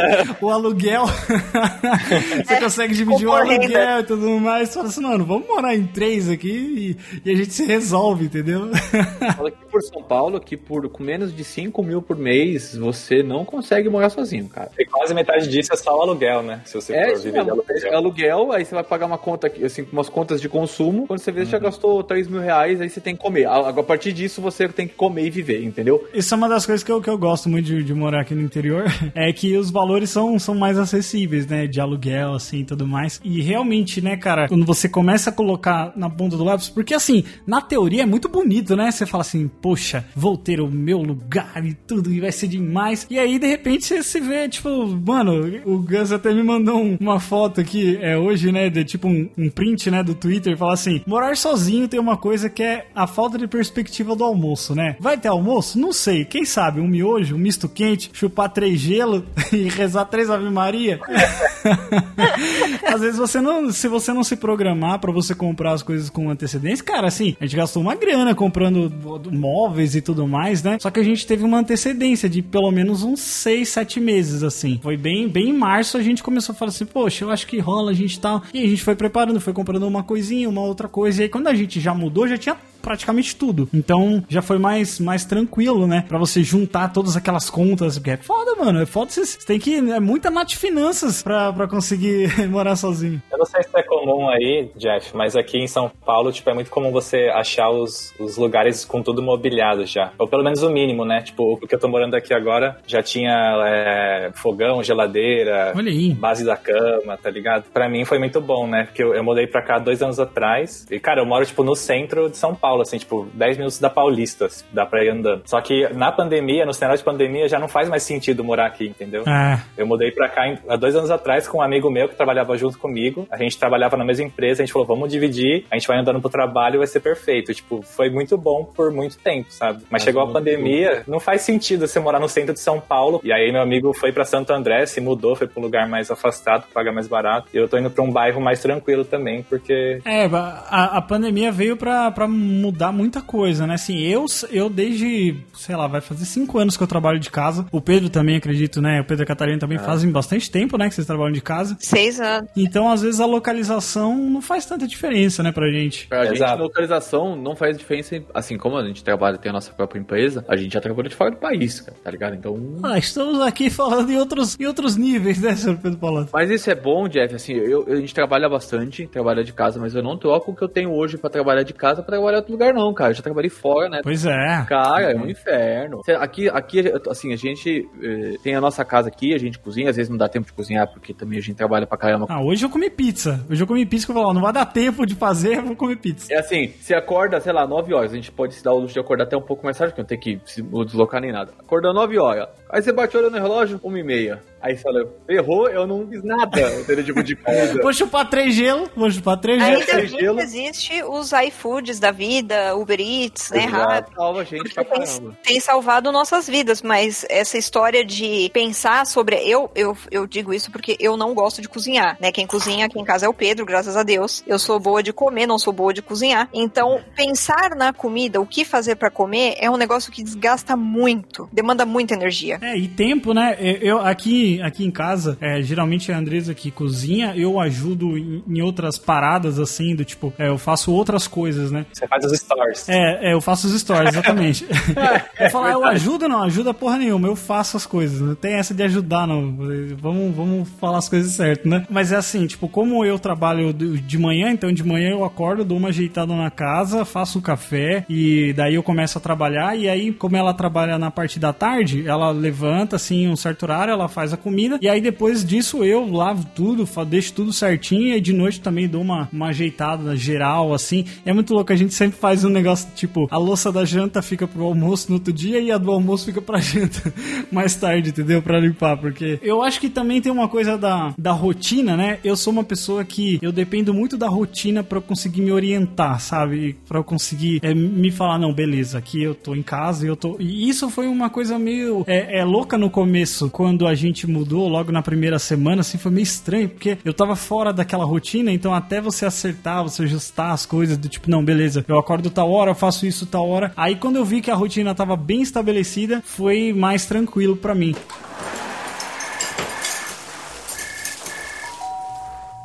B: o aluguel. [laughs] você consegue dividir o aluguel e tudo mais. Você fala assim, mano, vamos morar em três aqui e, e a gente se resolve, entendeu? [laughs]
C: Fala que por São Paulo, que por com menos de 5 mil por mês, você não consegue morar sozinho, cara.
E: E quase metade disso é só o aluguel, né? Se você
C: É,
E: for viver de
C: mesmo.
E: aluguel.
C: É aluguel, aí você vai pagar uma conta, aqui, assim, com umas contas de consumo. Quando você vê, você já gastou 3 mil reais, aí você tem que comer. A- A partir disso, você tem que comer e viver, entendeu?
B: Isso é uma das coisas que eu, que eu gosto muito de, de morar aqui no interior, [laughs] é que os valores são, são mais acessíveis, né? De aluguel, assim, e tudo mais. E realmente, né, cara, quando você começa a colocar na ponta do lápis, porque assim, na teoria é muito bonito, né? Você fala assim, poxa, vou ter o meu lugar e tudo, e vai ser demais. E aí, de repente, você se vê, tipo, mano, o Gus até me mandou um- uma foto aqui, é hoje, né? De tipo um, um print, né, do Twitter, fala assim: morar sozinho tem uma coisa que é a falta de perspectiva do almoço, né? Vai ter almoço? Não sei. Quem sabe? Um miojo, um misto quente, chupar três gelo [laughs] e rezar três Ave Maria. [laughs] Às vezes você não, se você não se programar pra você comprar as coisas com antecedência, cara, assim, a gente gastou uma grana comprando móveis e tudo mais, né? Só que a gente teve uma antecedência de pelo menos uns seis, sete meses, assim. Foi bem, bem em março a gente começou a falar assim, poxa, eu acho que rola, a gente tá. E a gente foi preparando, foi comprando uma coisinha, uma outra coisa. E aí quando a gente já mudou, já tinha praticamente tudo. Então já foi mais, mais tranquilo, né? Pra você juntar todas aquelas contas. Porque é foda, mano. É foda. Você você tem que. É muita mate finanças pra, pra conseguir [laughs] morar sozinho.
E: Eu não sei se é comum aí, Jeff, mas aqui em São Paulo, tipo, é muito comum você achar os, os lugares com tudo mobiliado já. Ou pelo menos o mínimo, né? Tipo, o que eu tô morando aqui agora já tinha é, fogão, geladeira,
B: Olha aí.
E: base da cama, tá ligado? Pra mim foi muito bom, né? Porque eu, eu mudei pra cá dois anos atrás. E, cara, eu moro, tipo, no centro de São Paulo, assim, tipo, 10 minutos da Paulista, assim, dá pra ir andando. Só que na pandemia, no cenário de pandemia, já não faz mais sentido morar aqui, entendeu?
B: É.
E: Eu mudei pra cá em- há dois anos atrás com um amigo meu que trabalhava junto comigo. A gente trabalhava na mesma empresa, a gente falou, vamos dividir, a gente vai andando pro trabalho e vai ser perfeito. Tipo, foi muito bom por muito tempo, sabe? Mas chegou a pandemia, não faz sentido você morar no centro de São Paulo. E aí meu amigo foi pra Santo André, se mudou, foi pra um lugar mais afastado, paga mais barato. E eu tô indo pra um bairro mais tranquilo também, porque
B: É, a, a pandemia veio pra, pra mudar muita coisa, né? Assim, eu, eu desde, sei lá, vai fazer cinco anos que eu trabalho de casa. O Pedro também, acredito, né? O Pedro e a Catarina também fazem bastante tempo, né? Que vocês trabalham de casa.
D: Seis anos.
B: Então, às vezes, a localização não faz tanta diferença, né, pra gente.
C: Pra gente,
E: Exato.
C: localização não faz diferença. Assim como a gente trabalha, tem a nossa própria empresa, a gente já trabalha de fora do país, cara, tá ligado? Então.
B: Ah, estamos aqui falando em outros, em outros níveis, né, senhor Pedro Paulado?
C: Mas isso é bom, Jeff. Assim, eu, eu- a gente trabalha bastante, trabalha de casa, mas eu não troco o que eu tenho hoje pra trabalhar de casa pra trabalhar outro lugar, não, cara. Eu já trabalhei fora, né?
B: Pois é.
C: Cara, é um inferno. Cê- Aqui, aqui, assim, a gente eh, tem a nossa casa aqui, a gente cozinha, às vezes não dá tempo de cozinhar, porque também a gente trabalha pra caramba.
B: Ah, hoje eu comi pizza. Hoje eu comi pizza que eu falo, não vai dar tempo de fazer, eu vou comer pizza.
C: É assim, você acorda, sei lá, 9 horas, a gente pode se dar o luxo de acordar até um pouco mais tarde, porque não tem que se deslocar nem nada. Acordou 9 horas, Aí você bate o olho no relógio, uma e meia. Aí você fala, errou, eu não fiz nada, [laughs] entendeu? Tipo de comida.
B: Vou chupar três gelo, vou chupar três gelo.
C: tem
D: também
C: gelo.
D: existe os iFoods da vida, Uber Eats, né, Rappi.
C: salva a gente pra
D: Tem,
C: caramba.
D: tem salvado nossas vidas, mas essa história de pensar sobre. Eu, eu, eu digo isso porque eu não gosto de cozinhar, né? Quem cozinha aqui em casa é o Pedro, graças a Deus. Eu sou boa de comer, não sou boa de cozinhar. Então, pensar na comida, o que fazer pra comer, é um negócio que desgasta muito, demanda muita energia.
B: É, e tempo, né? Eu aqui, aqui em casa, é, geralmente é a Andresa que cozinha, eu ajudo em, em outras paradas, assim, do tipo, é, eu faço outras coisas, né?
E: Você faz os stories.
B: É, é, eu faço os stories, exatamente. [laughs] eu falo, ah, eu ajudo, não, ajuda porra nenhuma, eu faço as coisas, não tem essa de ajudar, não. Vamos, vamos falar as coisas certas, né? Mas é assim, tipo, como eu trabalho de de manhã, então de manhã eu acordo, dou uma ajeitada na casa, faço o café e daí eu começo a trabalhar. E aí, como ela trabalha na parte da tarde, ela levanta assim um certo horário, ela faz a comida. E aí depois disso eu lavo tudo, deixo tudo certinho. E de noite também dou uma, uma ajeitada geral, assim. É muito louco, a gente sempre faz um negócio tipo: a louça da janta fica pro almoço no outro dia e a do almoço fica pra [laughs] janta mais tarde, entendeu? Pra limpar. Porque eu acho que também tem uma coisa da, da rotina, né? Eu sou uma pessoa que eu dependo muito da rotina eu conseguir me orientar, sabe? Eu conseguir é, me falar, não, beleza, aqui eu tô em casa e eu tô. E isso foi uma coisa meio é, é, louca no começo, quando a gente mudou, logo na primeira semana, assim, foi meio estranho, porque eu tava fora daquela rotina, então até você acertar, você ajustar as coisas, do tipo, não, beleza, eu acordo tal hora, eu faço isso tal hora. Aí quando eu vi que a rotina tava bem estabelecida, foi mais tranquilo pra mim.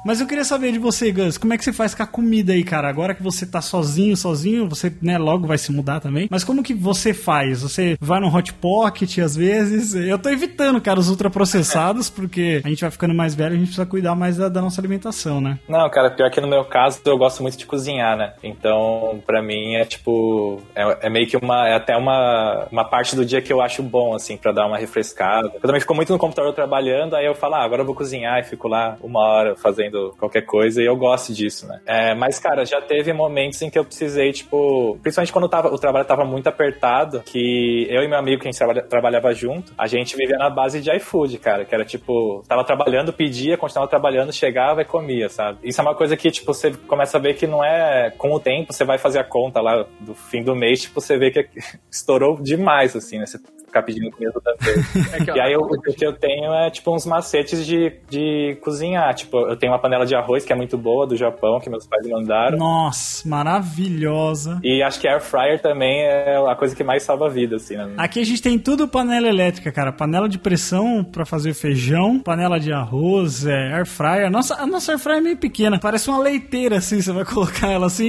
B: Mas eu queria saber de você, Gus, como é que você faz com a comida aí, cara? Agora que você tá sozinho, sozinho, você, né, logo vai se mudar também. Mas como que você faz? Você vai no Hot Pocket às vezes? Eu tô evitando, cara, os ultraprocessados, [laughs] porque a gente vai ficando mais velho, a gente precisa cuidar mais da, da nossa alimentação, né?
E: Não, cara, pior que no meu caso eu gosto muito de cozinhar, né? Então, pra mim é tipo. É, é meio que uma. É até uma, uma parte do dia que eu acho bom, assim, pra dar uma refrescada. Eu também fico muito no computador trabalhando, aí eu falo, ah, agora eu vou cozinhar e fico lá uma hora fazendo qualquer coisa e eu gosto disso, né? É, mas, cara, já teve momentos em que eu precisei, tipo. Principalmente quando tava, o trabalho tava muito apertado, que eu e meu amigo, que a gente trabalha- trabalhava junto, a gente vivia na base de iFood, cara, que era tipo, tava trabalhando, pedia, continuava trabalhando, chegava e comia, sabe? Isso é uma coisa que, tipo, você começa a ver que não é com o tempo, você vai fazer a conta lá do fim do mês, tipo, você vê que [laughs] estourou demais, assim, né? Você ficar pedindo comida toda vez. [laughs]
C: É que,
E: E aí eu- o que eu tenho é tipo uns macetes de, de cozinhar. Tipo, eu tenho uma panela de arroz que é muito boa do Japão, que meus pais mandaram.
B: Nossa, maravilhosa.
E: E acho que air fryer também é a coisa que mais salva a vida, assim, né?
B: Aqui a gente tem tudo panela elétrica, cara. Panela de pressão pra fazer feijão, panela de arroz, é, air fryer. Nossa, a nossa air fryer é meio pequena, parece uma leiteira assim, você vai [laughs] colocar ela assim.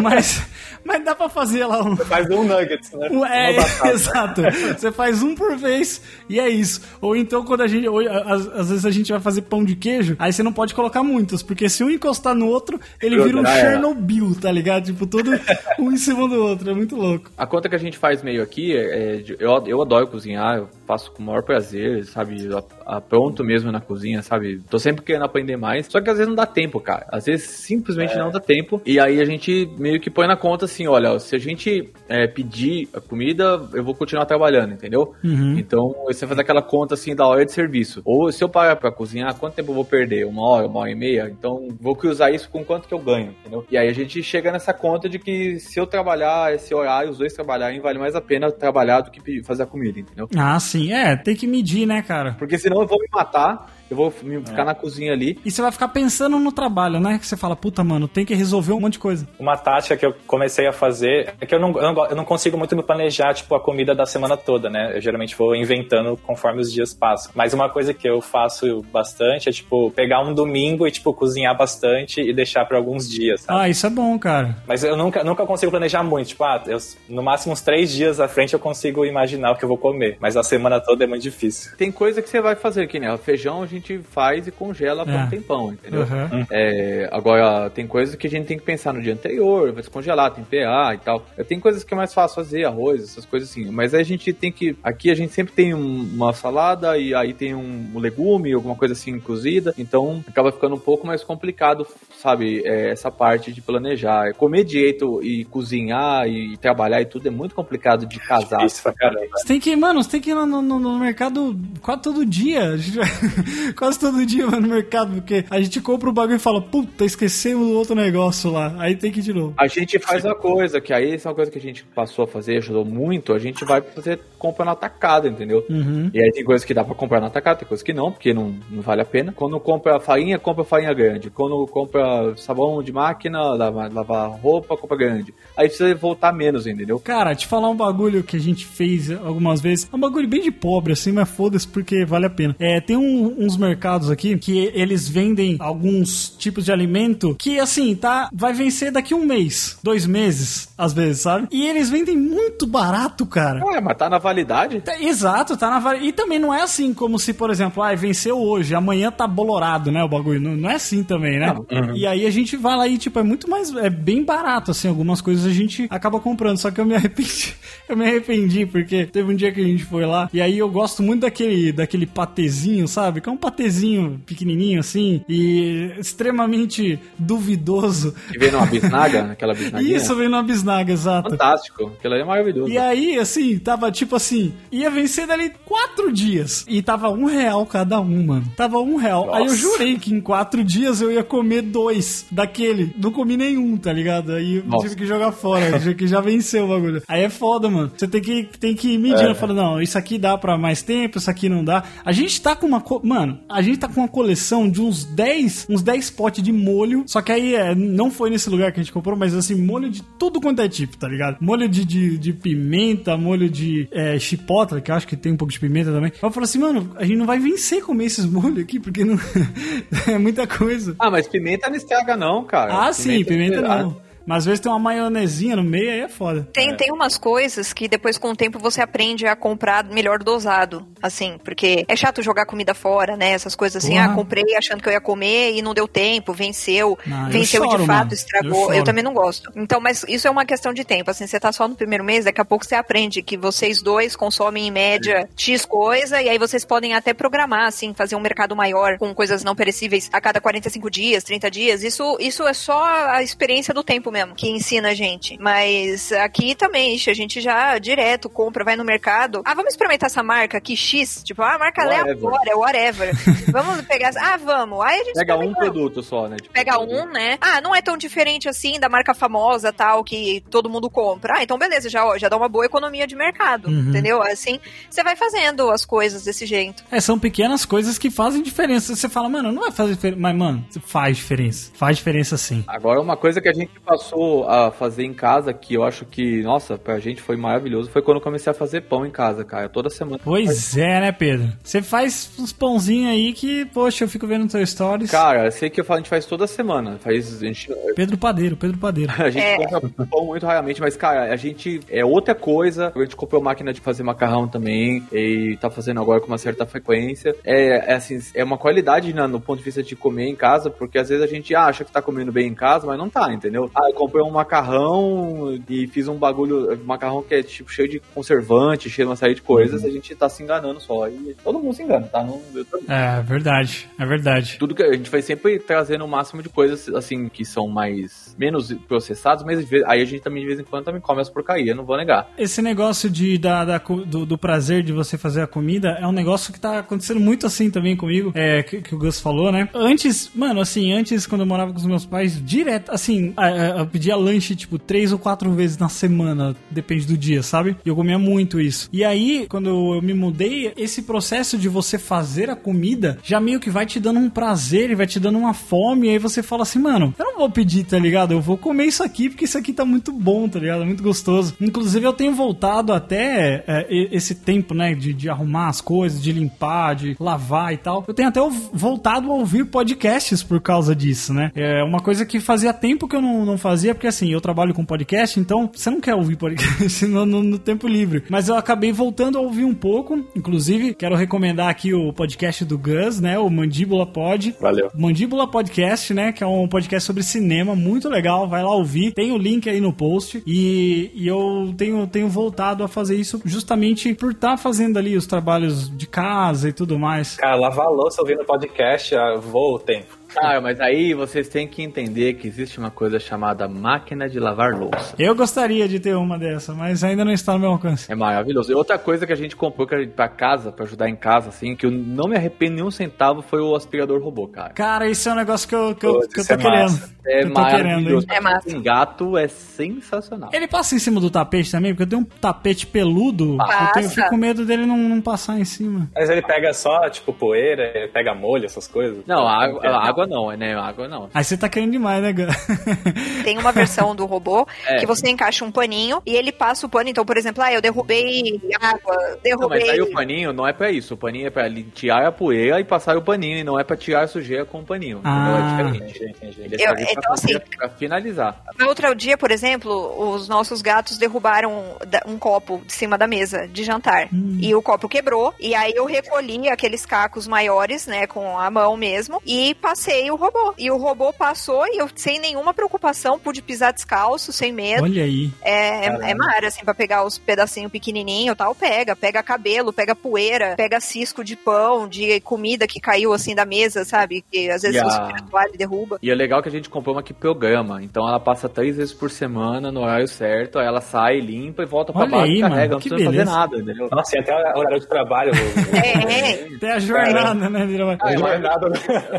B: Mas, mas dá pra fazer lá um,
E: Faz um nuggets, né?
B: É, [laughs] exato. Você faz um por vez e é isso. Ou então quando a gente. ou, às, às vezes a gente vai fazer pão de queijo, aí você não pode colocar muitos, porque se um encostar no outro, ele vira um
C: Já era.
B: Chernobyl, tá ligado? Tipo, tudo um em cima do outro. É muito louco.
C: A conta que a gente faz meio aqui, é, de- eu, eu adoro cozinhar, eu faço com o maior prazer, sabe? A, a pronto mesmo na cozinha, sabe? Tô sempre querendo aprender mais. Só que às vezes não dá tempo, cara. Às vezes simplesmente não dá tempo. E aí a gente meio que põe na conta assim: olha, se a gente é, pedir a comida, eu vou continuar trabalhando, entendeu?
B: Uhum.
C: Então você faz aquela conta assim da hora de serviço. Ou se eu parar pra cozinhar, quanto tempo eu vou perder? Uma hora, uma hora e meia? Então vou cruzar isso com quanto que eu ganho, entendeu? E aí a gente chega nessa conta de que se eu trabalhar esse horário, os dois trabalharem, vale mais a pena trabalhar do que fazer a comida, entendeu?
B: Ah, sim. É, tem que medir, né, cara?
C: Porque senão eu vou me matar, eu vou ficar na cozinha ali.
B: E você vai ficar pensando no trabalho, né? Que você fala, puta, mano, tem que resolver um monte de coisa.
E: Uma tática que eu comecei a fazer é que eu não, eu não, go- eu não consigo muito me planejar, tipo, a comida da semana toda, né? Eu geralmente vou inventando conforme os dias passam. Mas uma coisa que eu faço bastante é, tipo, pegar um domingo e, tipo, cozinhar bastante e deixar para alguns dias, sabe?
B: Ah, isso é bom, cara.
E: Mas eu nunca, nunca consigo planejar muito. Tipo, ah, eu- no máximo uns três dias à frente eu consigo imaginar o que eu vou comer. Mas a semana toda é muito difícil.
C: Tem coisa que você vai fazer aqui, né? O feijão a gente gente faz e congela por
B: É.
C: um tempão, entendeu?
B: Aham.
C: É, agora, tem coisas que a gente tem que pensar no dia anterior, vai descongelar, tem PA e tal. Tem coisas que é mais fácil fazer, arroz, essas coisas assim. Mas aí a gente tem que. Aqui a gente sempre tem um- uma salada e aí tem um, um legume, alguma coisa assim cozida. Então acaba ficando um pouco mais complicado, sabe? é, essa parte de planejar. É, Comer direito e cozinhar e trabalhar e tudo é muito complicado de casar.
E: Isso pra caramba.
B: Você tem que, mano, você tem que ir lá no, no- no mercado quase todo dia. [laughs] Quase todo dia vai no mercado, porque a gente compra o bagulho e fala, puta, esquecemos do outro negócio lá. Aí tem que ir de novo.
C: A gente faz uma coisa, que aí essa é uma coisa que a gente passou a fazer, ajudou muito, a gente vai fazer compra no atacado, entendeu?
B: Uhum.
C: E aí tem coisas que dá pra comprar no atacado, tem coisas que não, porque não, não vale a pena. Quando compra farinha, compra farinha grande. Quando compra sabão de máquina, lavar, lavar roupa, compra grande. Aí precisa voltar menos, entendeu?
B: Cara, te falar um bagulho que a gente fez algumas vezes. É um bagulho bem de pobre, assim, mas foda-se porque vale a pena. É, tem um- uns mercados aqui que eles vendem alguns tipos de alimento que, assim, tá. Vai vencer daqui um mês, dois meses, às vezes, sabe? E eles vendem muito barato, cara.
C: Ué, mas tá na validade?
B: Tá- Exato, tá na vari... E também não é assim como se, por exemplo, ah, venceu hoje, amanhã tá bolorado, né, o bagulho. Não, não é assim também, né? E aí a gente vai lá e, tipo, é muito mais. É bem barato, assim, algumas coisas a gente acaba comprando. Só que eu me [laughs] arrependi. Eu me arrependi, porque teve um dia que a gente foi lá, e aí eu gosto muito daquele, daquele patezinho, sabe? Que é um patezinho pequenininho, assim, e extremamente duvidoso.
C: Que vem numa bisnaga, [laughs] naquela bisnaguinha.
B: Isso, vem numa bisnaga, exato.
C: Fantástico. Aquilo aí é maravilhoso.
B: E aí, assim, tava tipo assim, ia vencer dali quatro dias. E tava um real cada um, mano. Tava um real. Aí eu
E: Nossa.
B: jurei que em quatro dias eu ia comer dois daquele. Não comi nenhum, tá ligado? Aí eu
C: Nossa.
B: tive que jogar fora, já que já venceu o bagulho. Aí é foda, mano. Você tem que, tem que ir medindo.
E: É.
B: Falando, não, isso aqui dá pra mais tempo, isso aqui não dá. A gente tá com uma. co- Mano, a gente tá com uma coleção de uns 10, uns 10 potes de molho. Só que aí é, não foi nesse lugar que a gente comprou, mas assim, molho de tudo quanto é tipo, tá ligado? Molho de, de, de pimenta, molho de é, chipotle, que eu acho que tem um pouco de pimenta também. Eu falo assim, mano, a gente não vai vencer comer esses [laughs] molhos aqui, porque não [laughs] é muita coisa.
C: Ah, mas pimenta não estraga não, cara.
B: Ah, sim, pimenta
C: ah,
B: não. Mas às vezes tem uma maionezinha no meio, aí é foda.
D: Tem, tem umas coisas que depois com o tempo você aprende a comprar melhor dosado, assim, porque é chato jogar comida fora, né? Essas coisas assim,
B: Porra.
D: ah, comprei achando que eu ia comer e não deu tempo, venceu,
B: Não, eu
D: venceu
B: choro,
D: de fato,
B: mano. Eu
D: estragou.
B: choro.
D: Eu, também não gosto. Então, mas isso é uma questão de tempo, assim, você tá só no primeiro mês, daqui a pouco você aprende que vocês dois consomem em média X coisa, e aí vocês podem até programar, assim, fazer um mercado maior com coisas não perecíveis a cada 45 dias, 30 dias. Isso, isso é só a experiência do tempo mesmo, que ensina a gente. Mas aqui também, a gente já direto compra, vai no mercado. Ah, vamos experimentar essa marca aqui, X. Tipo, ah, marca
C: Whatever.
D: aleatória, whatever. [laughs] vamos pegar. Ah, vamos. Aí a gente
C: Pega um produto só, né? Tipo,
D: Pega um, né? Ah, não é tão diferente assim da marca famosa, tal, que todo mundo compra. Ah, então beleza, já, ó, já dá uma boa economia de mercado,
B: Uhum.
D: entendeu? Assim, você vai fazendo as coisas desse jeito.
B: É, são pequenas coisas que fazem diferença. Você fala, mano, não vai fazer diferença. Mas, mano, faz diferença. Faz diferença sim.
C: Agora, uma coisa que a gente passou a fazer em casa, que eu acho que, nossa, pra gente foi maravilhoso, foi quando eu comecei a fazer pão em casa, cara. Toda semana.
B: Pois é, né, Pedro? Você faz uns pãozinhos aí que, poxa, eu fico vendo no teu stories.
C: Cara, eu sei que eu falo, a gente faz toda semana. Faz, a gente,
B: Pedro Padeiro, Pedro Padeiro. [laughs]
C: a gente
D: É.
C: compra pão muito raramente, mas, cara, a gente é outra coisa. A gente comprou máquina de fazer macarrão também e tá fazendo agora com uma certa frequência. É, é assim, é uma qualidade né, no ponto de vista de comer em casa, porque às vezes a gente acha que tá comendo bem em casa, mas não tá, entendeu? Ah, eu comprei um macarrão e fiz um bagulho, macarrão que é tipo cheio de conservante, cheio de uma série de coisas, a gente tá se enganando só. E todo mundo se engana, tá? Não, também.
B: É, verdade. É verdade.
C: Tudo que a gente vai sempre trazendo o máximo de coisas assim que são mais menos processadas, mas aí a gente também de vez em quando também come as porcaria, não vou negar.
B: Esse negócio de, da, da do, do prazer de você fazer a comida é um negócio que tá acontecendo muito assim também comigo, é, que, que o Gus falou, né? Antes, mano, assim, antes quando eu morava com os meus pais, direto, assim, a- a- eu pedia lanche, tipo, três ou quatro vezes na semana, depende do dia, sabe? E eu comia muito isso. E aí, quando eu me mudei, esse processo de você fazer a comida já meio que vai te dando um prazer e vai te dando uma fome, e aí você fala assim, mano, eu não vou pedir, tá ligado? Eu vou comer isso aqui porque isso aqui tá muito bom, tá ligado? Muito gostoso. Inclusive, eu tenho voltado até é, esse tempo, né, de, de arrumar as coisas, de limpar, de lavar e tal. Eu tenho até voltado a ouvir podcasts por causa disso, né? É uma coisa que fazia tempo que eu não, não fazia fazia, porque assim, eu trabalho com podcast, então você não quer ouvir podcast [laughs] no, no- no tempo livre. Mas eu acabei voltando a ouvir um pouco. Inclusive, quero recomendar aqui o podcast do Gus, né? O Mandíbula Pod.
E: Valeu.
B: Mandíbula Podcast, né? Que é um podcast sobre cinema, muito legal. Vai lá ouvir. Tem o link aí no post. E, e eu tenho, tenho voltado a fazer isso justamente por estar fazendo ali os trabalhos de casa e tudo mais.
E: Cara, lavar a louça ouvindo podcast, ah, voa o tempo.
C: Cara, mas aí vocês têm que entender que existe uma coisa chamada máquina de lavar louça.
B: Eu gostaria de ter uma dessa, mas ainda não está no meu alcance.
C: É maravilhoso. E outra coisa que a gente comprou que a gente- pra casa, pra ajudar em casa, assim, que eu não me arrependo nem um centavo, foi o aspirador robô, cara.
B: Cara, isso é um negócio que eu, que eu, que eu tô
E: é
B: querendo.
E: massa.
C: É
B: eu tô querendo,
C: maravilhoso.
B: hein?
D: É massa.
C: Um gato é sensacional.
B: Ele passa em cima do tapete também, porque eu tenho um tapete peludo.
D: Passa.
B: Eu, tenho, eu fico com medo dele não, não passar em cima.
E: Mas ele pega só, tipo, poeira, ele pega molho, essas coisas.
C: Não, a água, a água não, né? A água não.
B: Aí você tá querendo demais, né? [laughs]
D: Tem uma versão do robô
C: É.
D: que você encaixa um paninho e ele passa o pano. Então, por exemplo, ah, eu derrubei água,
C: Não,
D: derrubei.
C: mas aí o paninho não é pra isso. O paninho é pra tirar a poeira e passar o paninho, e não é pra tirar a sujeira com o paninho.
B: Ah.
C: Entendeu? É diferente.
E: Entendi, entendi.
C: Ele é
D: Eu- então, assim,
C: pra finalizar.
D: No outro dia, por exemplo, os nossos gatos derrubaram um copo de cima da mesa de jantar. E o copo quebrou. E aí eu recolhi aqueles cacos maiores, né, com a mão mesmo, e passei o robô. E o robô passou e eu, sem nenhuma preocupação, pude pisar descalço, sem medo.
B: Olha aí.
D: É, é, é mara, assim, pra pegar os pedacinhos pequenininhos e tal, pega. Pega cabelo, pega poeira, pega cisco de pão, de comida que caiu, assim, da mesa, sabe? Que às vezes
C: E a-
D: você tira a toalha e derruba.
C: E é legal que a gente comprou uma que programa. Então ela passa três vezes por semana no horário certo. Aí ela sai, limpa e volta pra
B: Olha
C: baixo
B: aí,
C: e carrega.
B: mano,
C: Não precisa fazer
B: beleza.
C: nada, entendeu?
E: Nossa, e até o horário de trabalho. [laughs]
D: É,
B: Até a jornada, né? de trabalho.
E: Não é nada.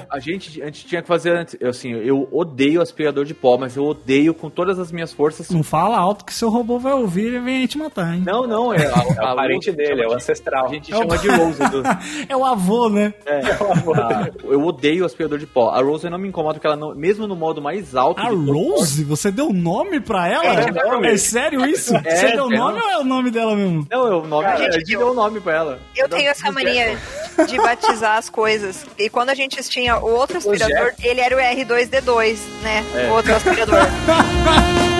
C: A gente, a gente tinha que fazer antes. Eu, assim, eu odeio aspirador de pó, mas eu odeio com todas as minhas forças.
B: Não fala alto que seu robô vai ouvir e vem te matar, hein?
C: Não, não, é, [laughs] a,
E: É o parente dele, é o ancestral.
C: A gente chama de [laughs] Rose. do-
B: É o avô, né?
C: Ah, eu odeio aspirador de pó. A Rose não me incomoda porque ela não, mesmo no modo mais alto.
B: A Rose? Você deu nome pra ela?
E: É, nome.
B: É sério isso?
C: É,
B: Você deu
C: é
B: nome ou é o nome dela mesmo?
C: Não, eu, o nome,
D: Cara,
C: a
D: gente, eu-
C: deu o nome pra ela.
D: Eu
C: Não,
D: tenho essa mania de batizar as coisas. E quando a gente tinha o outro aspirador, ele era o R2D2, né?
C: É.
D: O outro aspirador. [laughs]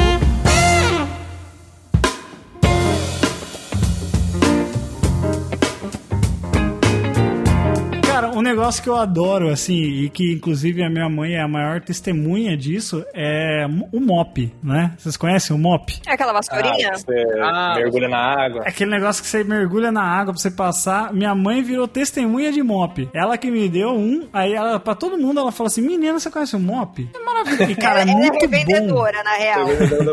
B: um negócio que eu adoro, assim, e que inclusive a minha mãe é a maior testemunha disso, é o mop, né? Vocês conhecem o mop?
D: É aquela
E: Ah,
D: vassourinha?
E: você
C: Ah,
E: mergulha na água.
B: Aquele negócio que você mergulha na água pra você passar. Minha mãe virou testemunha de mop. Ela que me deu um, aí ela, pra todo mundo, ela falou assim: Menina, você conhece o mop? É maravilhoso. E, cara, é [laughs]
D: é
B: muito bom.
D: revendedora, na real.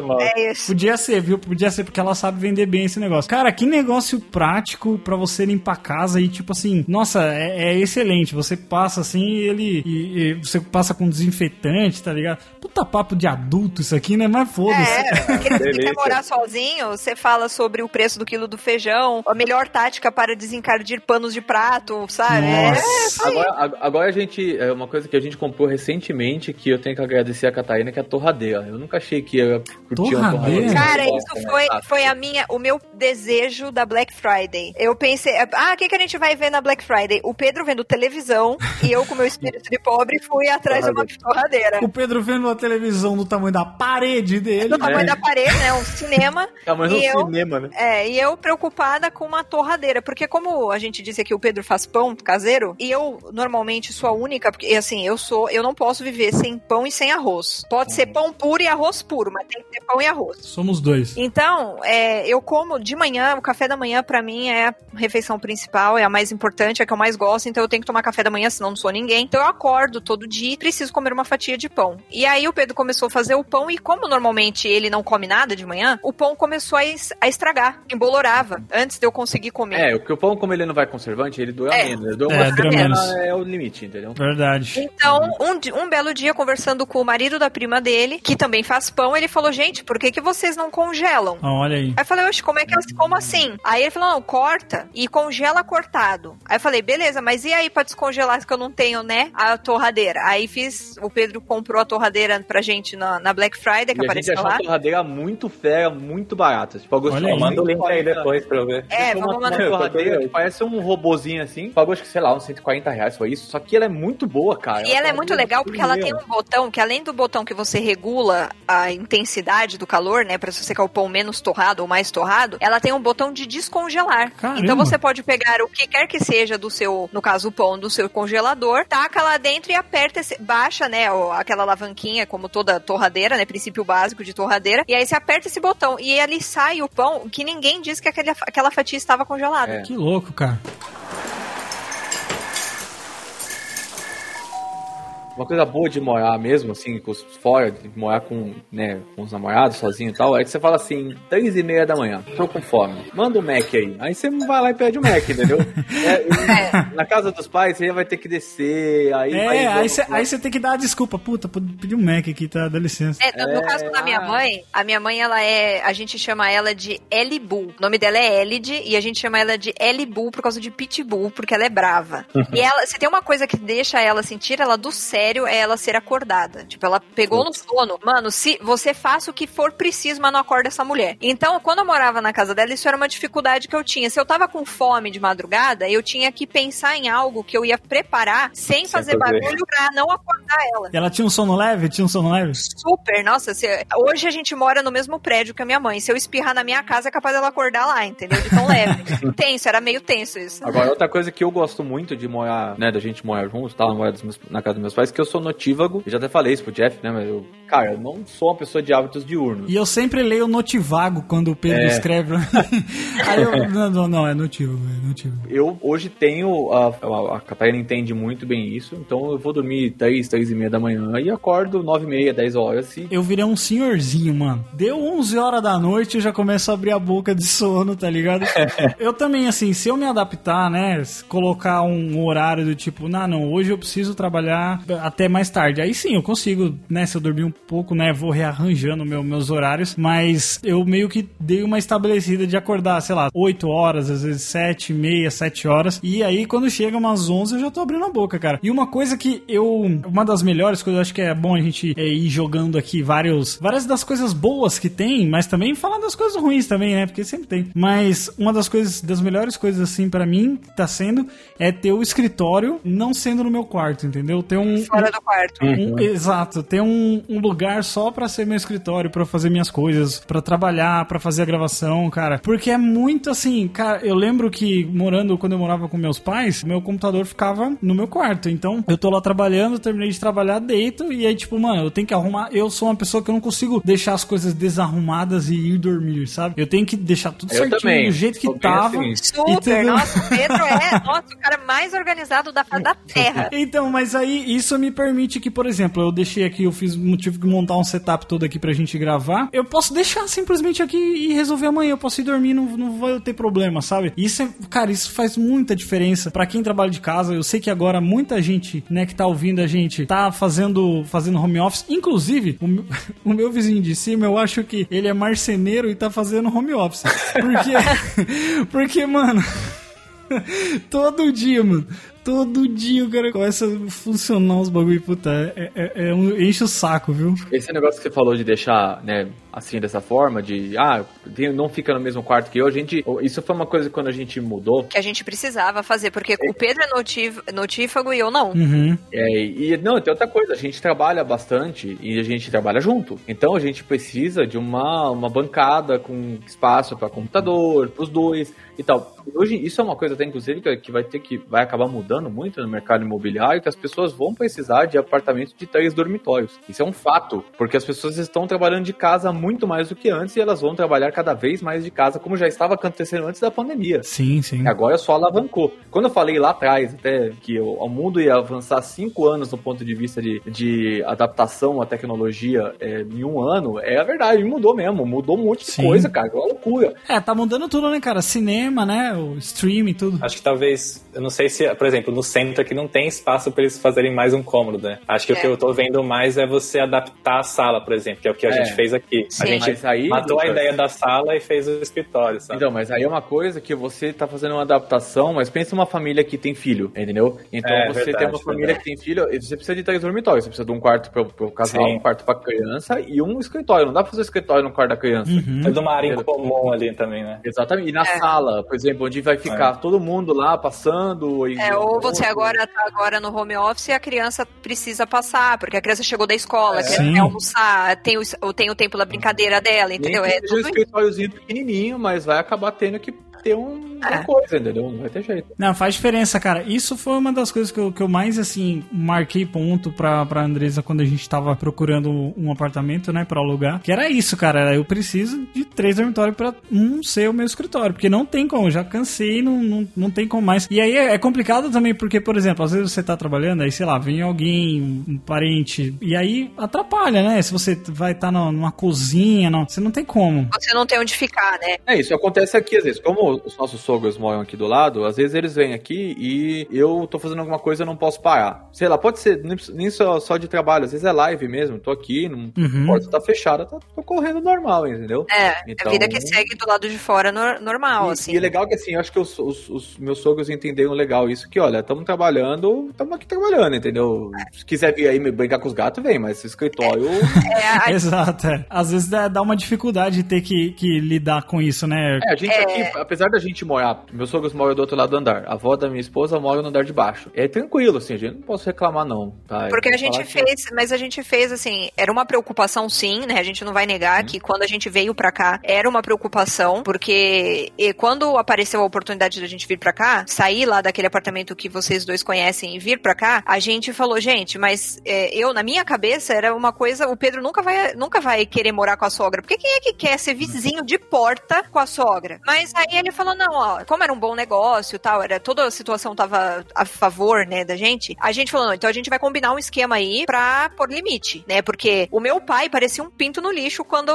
E: Mal. [laughs]
D: É isso.
B: Podia ser, viu? Podia ser, porque ela sabe vender bem esse negócio. Cara, que negócio prático pra você limpar a casa e, tipo assim, nossa, é, é excelente. Você passa assim e ele. E, e você passa com desinfetante, tá ligado? Puta papo de adulto isso aqui, né? Mas foda-se.
D: É, [laughs] aquele que quer morar sozinho, você fala sobre o preço do quilo do feijão, a melhor tática para desencardir panos de prato, sabe? É,
B: Nossa.
C: Agora, ag- agora a gente. É uma coisa que a gente comprou recentemente que eu tenho que agradecer a Catarina, que é a torradeira. Eu nunca achei que ia curtir uma
B: Torradeira?
C: torradeira.
D: Cara, isso
C: né?
D: foi,
C: Ah,
D: foi a minha, o meu desejo da Black Friday. Eu pensei, ah, o que, que a gente vai ver na Black Friday? O Pedro vendo televisão e eu, com meu espírito de pobre, fui atrás de uma torradeira.
B: O Pedro vendo a televisão do tamanho da parede dele.
D: Do tamanho
C: É.
D: da parede, né? Um cinema. [laughs]
C: Tamanho
D: e
C: do
D: eu,
C: cinema, né?
D: É, e eu preocupada com uma torradeira, porque como a gente disse aqui, o Pedro faz pão caseiro, e eu normalmente sou a única, porque assim, eu sou, eu não posso viver sem pão e sem arroz. Pode ser pão puro e arroz puro, mas tem que ter pão e arroz.
B: Somos dois.
D: Então, é, eu como de manhã, o café da manhã pra mim é a refeição principal, é a mais importante, é a que eu mais gosto, então eu tenho que tomar café da manhã, senão não sou ninguém. Então eu acordo todo dia e preciso comer uma fatia de pão. E aí o Pedro começou a fazer o pão e como normalmente ele não come nada de manhã, o pão começou a, es- a estragar, embolorava, antes de eu conseguir comer.
C: É, o que o pão, como ele não vai conservante, ele dura
D: É.
C: menos. Ele dura
B: É, menos.
C: É o limite, entendeu?
B: Verdade.
D: Então, um, um belo dia, conversando com o marido da prima dele, que também faz pão, ele falou, gente, por que, que vocês não congelam?
B: Ah, olha aí.
D: Aí eu falei, oxe, como é que como assim? Aí ele falou, não, corta e congela cortado. Aí eu falei, beleza, mas e aí pra descongelar, que eu não tenho, né, a torradeira. Aí fiz, o Pedro comprou a torradeira pra gente na, na Black Friday, que
C: E a gente
D: apareceu
C: achou
D: lá.
C: a torradeira muito fera, muito barata. Tipo,
B: Olha aí.
E: Manda o link aí depois pra eu ver.
D: É,
C: uma,
D: vamos
C: uma
D: mandar.
C: torradeira que parece um robozinho assim. Pagou acho que, sei lá, uns 140 reais, foi isso. Só que ela é muito boa, cara.
D: E ela é muito legal porque ela tem um botão que além do botão que você regula a intensidade do calor, né, para se você quer o pão menos torrado ou mais torrado, ela tem um botão de descongelar.
B: Caramba.
D: Então você pode pegar o que quer que seja do seu, no caso o pão do seu congelador, taca lá dentro e aperta, esse, baixa, né, aquela alavanquinha como toda torradeira, né, princípio básico de torradeira, e aí você aperta esse botão e ali sai o pão que ninguém diz que aquele, aquela fatia estava congelada.
C: É.
B: Que louco, cara.
C: Uma coisa boa de morar mesmo, assim, com os, fora, de morar com, né, com os namorados, sozinho e tal, é que você fala assim, três e meia da manhã, tô com fome, manda um Mac aí. Aí você vai lá e pede o Mac, entendeu? [laughs] É, e Na casa dos pais, você vai ter que descer, aí.
B: É, aí você aí você tem que dar a desculpa. Puta, pedi um Mac aqui, tá? Dá licença.
D: É, no, no caso da minha mãe, a minha mãe, ela é. A gente chama ela de Elibu. O nome dela é Elid e a gente chama ela de Elibu por causa de Pitbull, porque ela é brava. e ela, se tem uma coisa que deixa ela assim, tira ela do sério, é ela ser acordada. Tipo, ela pegou no sono. Mano, se você faça o que for preciso, mas não acorda essa mulher. Então, quando eu morava na casa dela, isso era uma dificuldade que eu tinha. Se eu tava com fome de madrugada, eu tinha que pensar em algo que eu ia preparar sem, fazer
E: fazer.
D: barulho pra não acordar ela.
B: E ela tinha um sono leve? Tinha um sono leve?
D: Super, nossa, se- hoje a gente mora no mesmo prédio que a minha mãe. Se eu espirrar na minha casa, é capaz dela acordar lá, entendeu? De tão leve. [laughs] tenso, era meio tenso isso.
C: Agora, outra coisa que eu gosto muito de morar, né, da gente morar juntos, dos meus- na casa dos meus pais, que eu sou notívago. Eu já até falei isso pro Jeff, né, mas eu, cara, eu não sou uma pessoa de hábitos diurnos.
B: E eu sempre leio notivago quando o Pedro
C: É.
B: escreve. [laughs] Aí eu. Não, não, não, é notivo, é notivo.
C: Eu hoje tenho. A, a, a Catarina entende muito bem isso, então eu vou dormir 3, 3 e meia da manhã e acordo 9 e meia, 10 horas. E
B: Eu virei um senhorzinho, mano. Deu 11 horas da noite, eu já começo a abrir a boca de [laughs] sono, tá ligado? [laughs] eu também, assim, se eu me adaptar, né, colocar um horário do tipo, não, não, hoje eu preciso trabalhar até mais tarde. Aí sim, eu consigo, né, se eu dormir um pouco, né, vou rearranjando meu, meus horários, mas eu meio que dei uma estabelecida de acordar, sei lá, 8 horas, às vezes 7, meia, 7 horas. E aí, quando chega umas 11, eu já tô abrindo a boca, cara. E uma coisa que eu. Uma das melhores coisas, eu acho que é bom a gente é, ir jogando aqui vários, várias das coisas boas que tem, mas também falar das coisas ruins também, né? Porque sempre tem. Mas uma das coisas, das melhores coisas, assim, pra mim, tá sendo, é ter o escritório não sendo no meu quarto, entendeu? Ter um.
D: Fora do quarto.
B: Um- exato, ter um, um lugar só pra ser meu escritório, pra eu fazer minhas coisas, pra trabalhar, pra fazer a gravação, cara. Porque é muito assim, cara, eu lembro que morando, quando eu morava com meus pais, meu computador ficava no meu quarto. Então, eu tô lá trabalhando, terminei de trabalhar, deito, e aí, tipo, mano, eu tenho que arrumar. Eu sou uma pessoa que eu não consigo deixar as coisas desarrumadas e ir dormir, sabe? Eu tenho que deixar tudo
C: Eu
B: certinho
C: também,
B: do jeito que
C: bem
B: tava.
C: assim.
D: Super, nossa, o Pedro é nossa, o cara mais organizado da face da [laughs] terra.
B: Então, mas aí isso me permite que, por exemplo, eu deixei aqui, eu fiz tive que montar um setup todo aqui pra gente gravar. Eu posso deixar simplesmente aqui e resolver amanhã. Eu posso ir dormir, não, não vai ter problema, sabe? Isso é, cara, isso faz muita diferença pra quem trabalha de casa. Eu sei que agora muita gente, né, que tá ouvindo a gente, tá fazendo, fazendo home office. Inclusive, o meu, [laughs] o meu vizinho de cima, eu acho que ele é marceneiro e tá fazendo home office. Porque, [laughs] porque, mano. [laughs] Todo dia, mano. Todo dia o cara começa a funcionar os bagulho, puta, é, é- é um- enche o saco, viu?
C: Esse negócio que você falou de deixar, né, assim, dessa forma, de, ah, não fica no mesmo quarto que eu, a gente, isso foi uma coisa que quando a gente mudou,
D: Que a gente precisava fazer, porque o Pedro é notífago e eu não.
B: Uhum.
C: é, e não, tem outra coisa, a gente trabalha bastante e a gente trabalha junto, então a gente precisa de uma, uma bancada com espaço para computador, pros dois e tal. Hoje, isso é uma coisa até, inclusive, que, que vai ter que, vai acabar mudando muito no mercado imobiliário, que as pessoas vão precisar de apartamentos de três dormitórios. Isso é um fato, porque as pessoas estão trabalhando de casa muito mais do que antes e elas vão trabalhar cada vez mais de casa, como já estava acontecendo antes da pandemia.
B: Sim, sim.
C: Agora só alavancou. Quando eu falei lá atrás, até que o, o mundo ia avançar cinco anos no ponto de vista de, de adaptação à tecnologia é, em um ano, é a verdade, mudou mesmo. Mudou um monte de
B: Sim.
C: coisa, cara. É uma loucura.
B: É, tá mudando tudo, né, cara? Cinema, né? O streaming, tudo.
E: Acho que talvez, eu não sei se, por exemplo, no centro aqui não tem espaço para eles fazerem mais um cômodo, né? Acho que o
D: É.
E: que eu tô vendo mais é você adaptar a sala, por exemplo, que é o que a
C: É.
E: gente fez aqui.
D: Sim.
E: A gente
C: Mas aí,
E: matou a
C: Lucas-
E: ideia da sala e fez o escritório, sabe?
C: Então, mas aí é uma coisa que você tá fazendo uma adaptação, mas pensa numa família que tem filho, entendeu? Então
E: É,
C: você
E: verdade,
C: tem uma família
E: verdade.
C: que tem filho, você precisa de três dormitórios, você precisa de um quarto pro, pro casal,
E: Sim.
C: um quarto pra criança e um escritório. Não dá pra fazer escritório no quarto da criança.
B: Uhum.
E: Tudo uma área em comum ali também, né?
C: Exatamente. E na
D: É.
C: sala, por exemplo, onde vai ficar todo mundo lá passando. E
D: É, ou você agora tá agora no home office e a criança precisa passar, porque a criança chegou da escola, quer,
B: Sim.
D: quer almoçar, tem o, tem o tempo da brincadeira dela, entendeu?
C: Nem
D: É
C: seja um escritóriozinho pequenininho, mas vai acabar tendo que ter um, uma
D: É.
C: coisa, entendeu? Não vai ter jeito.
B: Não, faz diferença, cara. Isso foi uma das coisas que eu, que eu mais, assim, marquei ponto pra, pra Andresa quando a gente tava procurando um apartamento, né, pra alugar. Que era isso, cara. Eu preciso de três dormitórios pra um ser o meu escritório. Porque não tem como, eu já cansei, não, não, não tem como mais. E aí é, é complicado também, porque, por exemplo, às vezes você tá trabalhando, aí, sei lá, vem alguém, um, parente, e aí atrapalha, né? Se você vai estar numa cozinha, não, você não tem como.
D: Você não tem onde ficar, né?
C: É, isso acontece aqui às vezes. Como os nossos sogros moram aqui do lado, às vezes eles vêm aqui e eu tô fazendo alguma coisa e não posso parar. Sei lá, pode ser nem, só, só de trabalho, às vezes é live mesmo. Tô aqui, não,
B: Uhum.
C: a porta tá fechada, tá, tô correndo normal, entendeu?
D: É,
C: Então-
D: a vida que segue do lado de fora nor- normal,
C: E,
D: assim.
C: e é legal que assim, eu acho que os, os- os meus sogros entenderam legal isso, que olha, estamos trabalhando, estamos aqui trabalhando, entendeu? Se quiser vir aí me brincar com os gatos, vem, mas esse escritório. [laughs]
D: É, a-
B: Exato, é. Às vezes dá, dá uma dificuldade de ter que, que lidar com isso, né?
C: É, a gente aqui, apesar da gente morar, meus sogros moram do outro lado do andar, a avó da minha esposa mora no andar de baixo. É tranquilo, assim, a gente não posso reclamar, não, tá?
D: Porque a gente
C: falar que-
D: fez, mas a gente fez assim, era uma preocupação sim, né? A gente não vai negar que quando a gente veio pra cá, era uma preocupação, porque e quando apareceu a oportunidade da gente vir pra cá, sair lá daquele apartamento que vocês dois conhecem e vir pra cá, a gente falou, gente, mas é, eu, na minha cabeça, era uma coisa, o Pedro nunca vai, nunca vai querer morar com a sogra, porque quem é que quer ser vizinho de porta com a sogra? Mas aí ele falou, não, ó, como era um bom negócio tal, era, toda a situação tava a favor, né, da gente, a gente falou, não, então a gente vai combinar um esquema aí pra pôr limite, né, porque o meu pai parecia um pinto no lixo quando,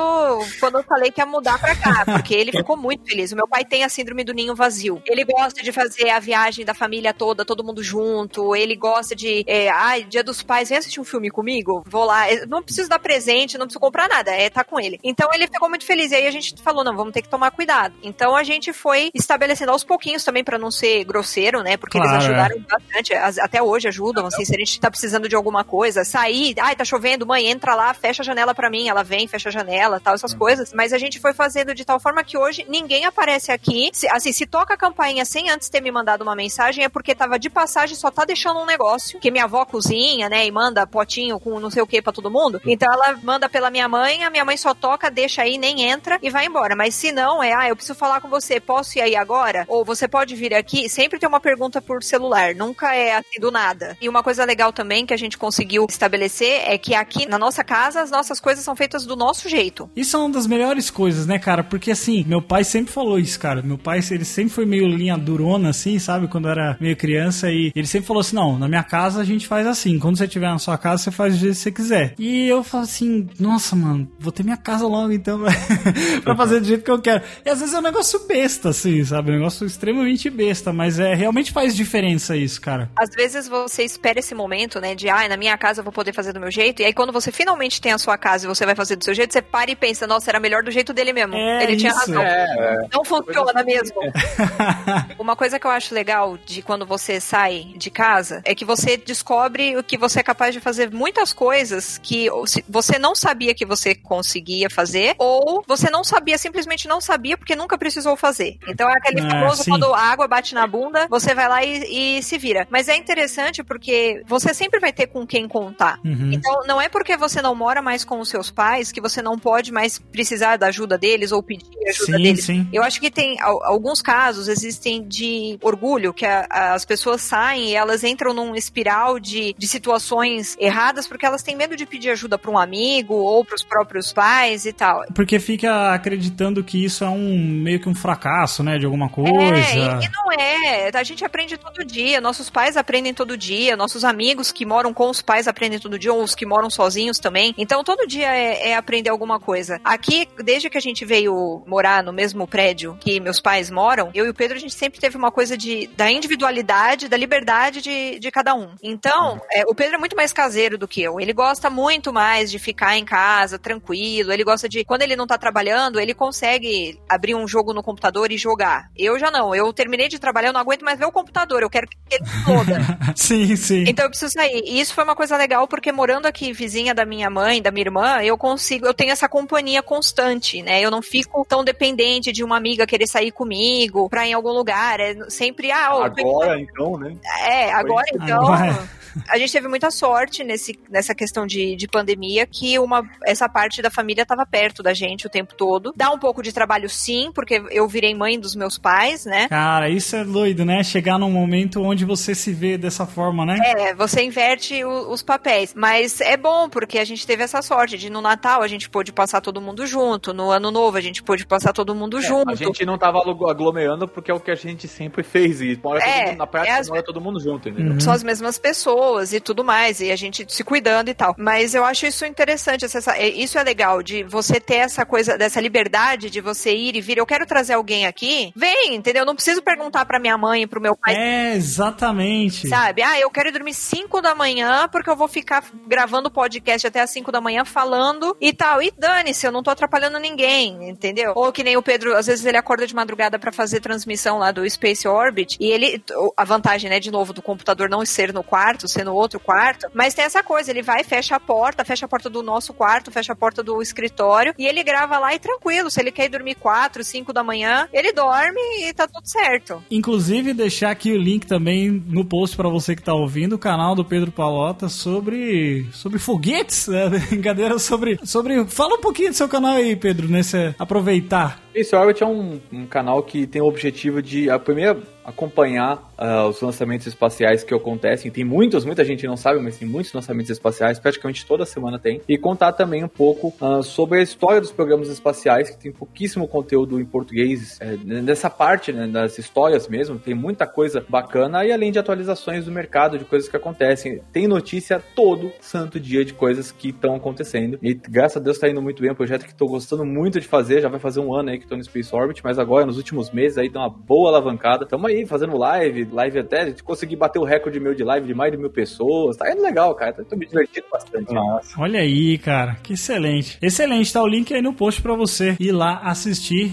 D: quando eu falei que ia mudar pra cá, porque ele ficou muito feliz. O meu pai tem a síndrome do ninho vazio. Ele gosta de fazer a viagem da família toda, todo mundo junto, ele gosta de, é, ai, dia dos pais, vem assistir um filme comigo? Vou lá, Eu não preciso dar presente, não preciso comprar nada, é tá com ele. Então ele ficou muito feliz, e aí a gente falou, não, vamos ter que tomar cuidado. Então a gente foi estabelecendo aos pouquinhos também pra não ser grosseiro, né, porque
B: Claro,
D: eles ajudaram bastante, as- até hoje ajudam, assim, se a gente tá precisando de alguma coisa, sair, ai, tá chovendo, mãe, entra lá, fecha a janela pra mim, ela vem, fecha a janela, tal, essas coisas, mas a gente foi fazendo de tal forma que hoje ninguém aparece aqui, se- assim, se toca a campainha sem antes ter me mandado uma mensagem, é porque tava de passagem, só tá deixando um negócio, que minha avó cozinha, né, e manda potinho com não sei o que pra todo mundo, então ela manda pela minha mãe, a minha mãe só toca, deixa aí, nem entra e vai embora, mas se não, é, ah, eu preciso falar com você, posso ir aí agora? Ou você pode vir aqui? Sempre tem uma pergunta por celular, nunca é assim do nada. E uma coisa legal também que a gente conseguiu estabelecer é que aqui na nossa casa as nossas coisas são feitas do nosso jeito.
B: Isso é uma das melhores coisas, né, cara? Porque assim, meu pai sempre falou isso, cara. Meu pai, ele sempre foi meio linha durona, assim, sabe? Quando eu era meio criança. E ele sempre falou assim: não, na minha casa a gente faz assim. Quando você estiver na sua casa, você faz do jeito que você quiser. E eu falo assim: nossa, mano, vou ter minha casa logo então, [laughs] pra fazer do jeito que eu quero. E às vezes é um negócio besta, assim, sabe? Um negócio extremamente besta. Mas é realmente faz diferença isso, cara.
D: Às vezes você espera esse momento, né, de ai, na minha casa eu vou poder fazer do meu jeito, e aí quando você finalmente tem a sua casa e você vai fazer do seu jeito, você para e pensa, nossa, era melhor do jeito dele mesmo.
B: É
D: Ele tinha
B: isso.
D: razão.
C: É,
D: Não funciona mesmo. [laughs] Uma coisa que eu acho legal de quando você sai de casa é que você descobre o que você é capaz de fazer muitas coisas que ou se- você não sabia que você conseguia fazer, ou você não sabia, simplesmente não sabia porque nunca precisou fazer. Então é aquele
B: É,
D: famoso
B: sim.
D: quando a água bate na bunda, você vai lá e, e se vira. Mas é interessante porque você sempre vai ter com quem contar.
B: Uhum.
D: Então, não é porque você não mora mais com os seus pais que você não pode mais precisar da ajuda deles ou pedir ajuda
B: Sim,
D: deles.
B: sim.
D: Eu acho que tem al- alguns casos existem de orgulho que a- as pessoas saem e elas entram num espiral de, de situações erradas porque elas têm medo de pedir ajuda para um amigo ou para os próprios pais e tal.
B: Porque fica acreditando que isso é um meio que um fracasso, né? De alguma coisa.
D: É, e, e não é. A gente aprende todo dia. Nossos pais aprendem todo dia. Nossos amigos que moram com os pais aprendem todo dia, ou os que moram sozinhos também. Então, todo dia é, é aprender alguma coisa. Aqui, desde que a gente veio morar no mesmo prédio que meus pais moram, eu e o Pedro, a gente sempre teve uma coisa de, da individualidade, da liberdade de, de cada um. Então, é, o Pedro é muito mais caseiro do que eu. Ele gosta muito mais de ficar em casa, tranquilo. Ele gosta de. Quando ele não tá trabalhando, ele consegue abrir um jogo no computador e jogar. Eu já não. Eu terminei de trabalhar, eu não aguento mais ver o computador. Eu quero que ele exploda. [laughs]
B: sim, sim.
D: Então eu preciso sair. E isso foi uma coisa legal, porque morando aqui vizinha da minha mãe, da minha irmã, eu consigo, eu tenho essa companhia constante, né? Eu não fico tão dependente de uma amiga querer sair comigo pra ir em algum lugar. É sempre, ah,
C: Agora, então, né?
D: é, agora
C: Foi
D: então.
B: Agora.
D: A gente teve muita sorte nesse, nessa questão de, de pandemia, que uma, essa parte da família estava perto da gente o tempo todo. Dá um pouco de trabalho, sim, porque eu virei mãe dos meus pais, né?
B: Cara, isso é doido, né? Chegar num momento onde você se vê dessa forma, né?
D: É, você inverte o- os papéis. Mas é bom, porque a gente teve essa sorte de no Natal a gente pôde passar todo mundo junto, no Ano Novo a gente pôde passar todo mundo junto.
C: É, A gente não tava aglo- aglomerando porque é o que a gente sempre fez. E mora todo
D: É,
C: mundo na praia,
D: é as-
C: mora todo mundo junto, entendeu?
B: Uhum.
D: são as mesmas pessoas e tudo mais, e a gente se cuidando e tal. Mas eu acho isso interessante, essa- é- isso é legal, de você ter essa coisa, dessa liberdade de você ir e vir. Eu quero trazer alguém aqui, vem, entendeu? Eu não preciso perguntar pra minha mãe pro meu pai.
B: É, exatamente.
D: Sabe? Ah, eu quero ir dormir 5 da manhã porque eu vou ficar gravando podcast até as 5 da manhã falando e tal. E dane-se, eu não tô atrapalhando ninguém, entendeu? Ou que nem o Pedro, às vezes ele acorda de madrugada pra fazer transmissão lá do Space Orbit e ele, a vantagem, né, de novo, do computador não ser no quarto, ser no outro quarto, mas tem essa coisa, ele vai, fecha a porta, fecha a porta do nosso quarto, fecha a porta do escritório e ele grava lá e tranquilo, se ele quer ir dormir 4, 5 da manhã, ele dorme e tá tudo certo.
B: Inclusive, deixar aqui o link também no post pra você que tá ouvindo, o canal do Pedro Palota sobre sobre foguetes, né? [laughs] brincadeira sobre sobre fala um pouquinho do seu canal aí, Pedro, nesse aproveitar.
C: Space Orbit é um, um canal que tem o objetivo de, a primeira, acompanhar ah, os lançamentos espaciais que acontecem. Tem muitos, muita gente não sabe, mas tem muitos lançamentos espaciais, praticamente toda semana tem. E contar também um pouco ah, sobre a história dos programas espaciais, que tem pouquíssimo conteúdo em português, é, nessa parte, né, das histórias mesmo. Tem muita coisa bacana, e além de atualizações do mercado, de coisas que acontecem. Tem notícia todo santo dia de coisas que estão acontecendo. E graças a Deus tá indo muito bem. É um projeto que estou gostando muito de fazer, já vai fazer um ano aí que tô no Space Orbit, mas agora, nos últimos meses, aí dá uma boa alavancada. Tamo aí fazendo live, live até, a gente conseguir bater o recorde meu de live de mais de mil pessoas. Tá indo legal, cara. Tô me divertindo bastante.
E: Nossa.
B: Olha aí, cara, que excelente. Excelente, tá o link aí no post pra você ir lá assistir.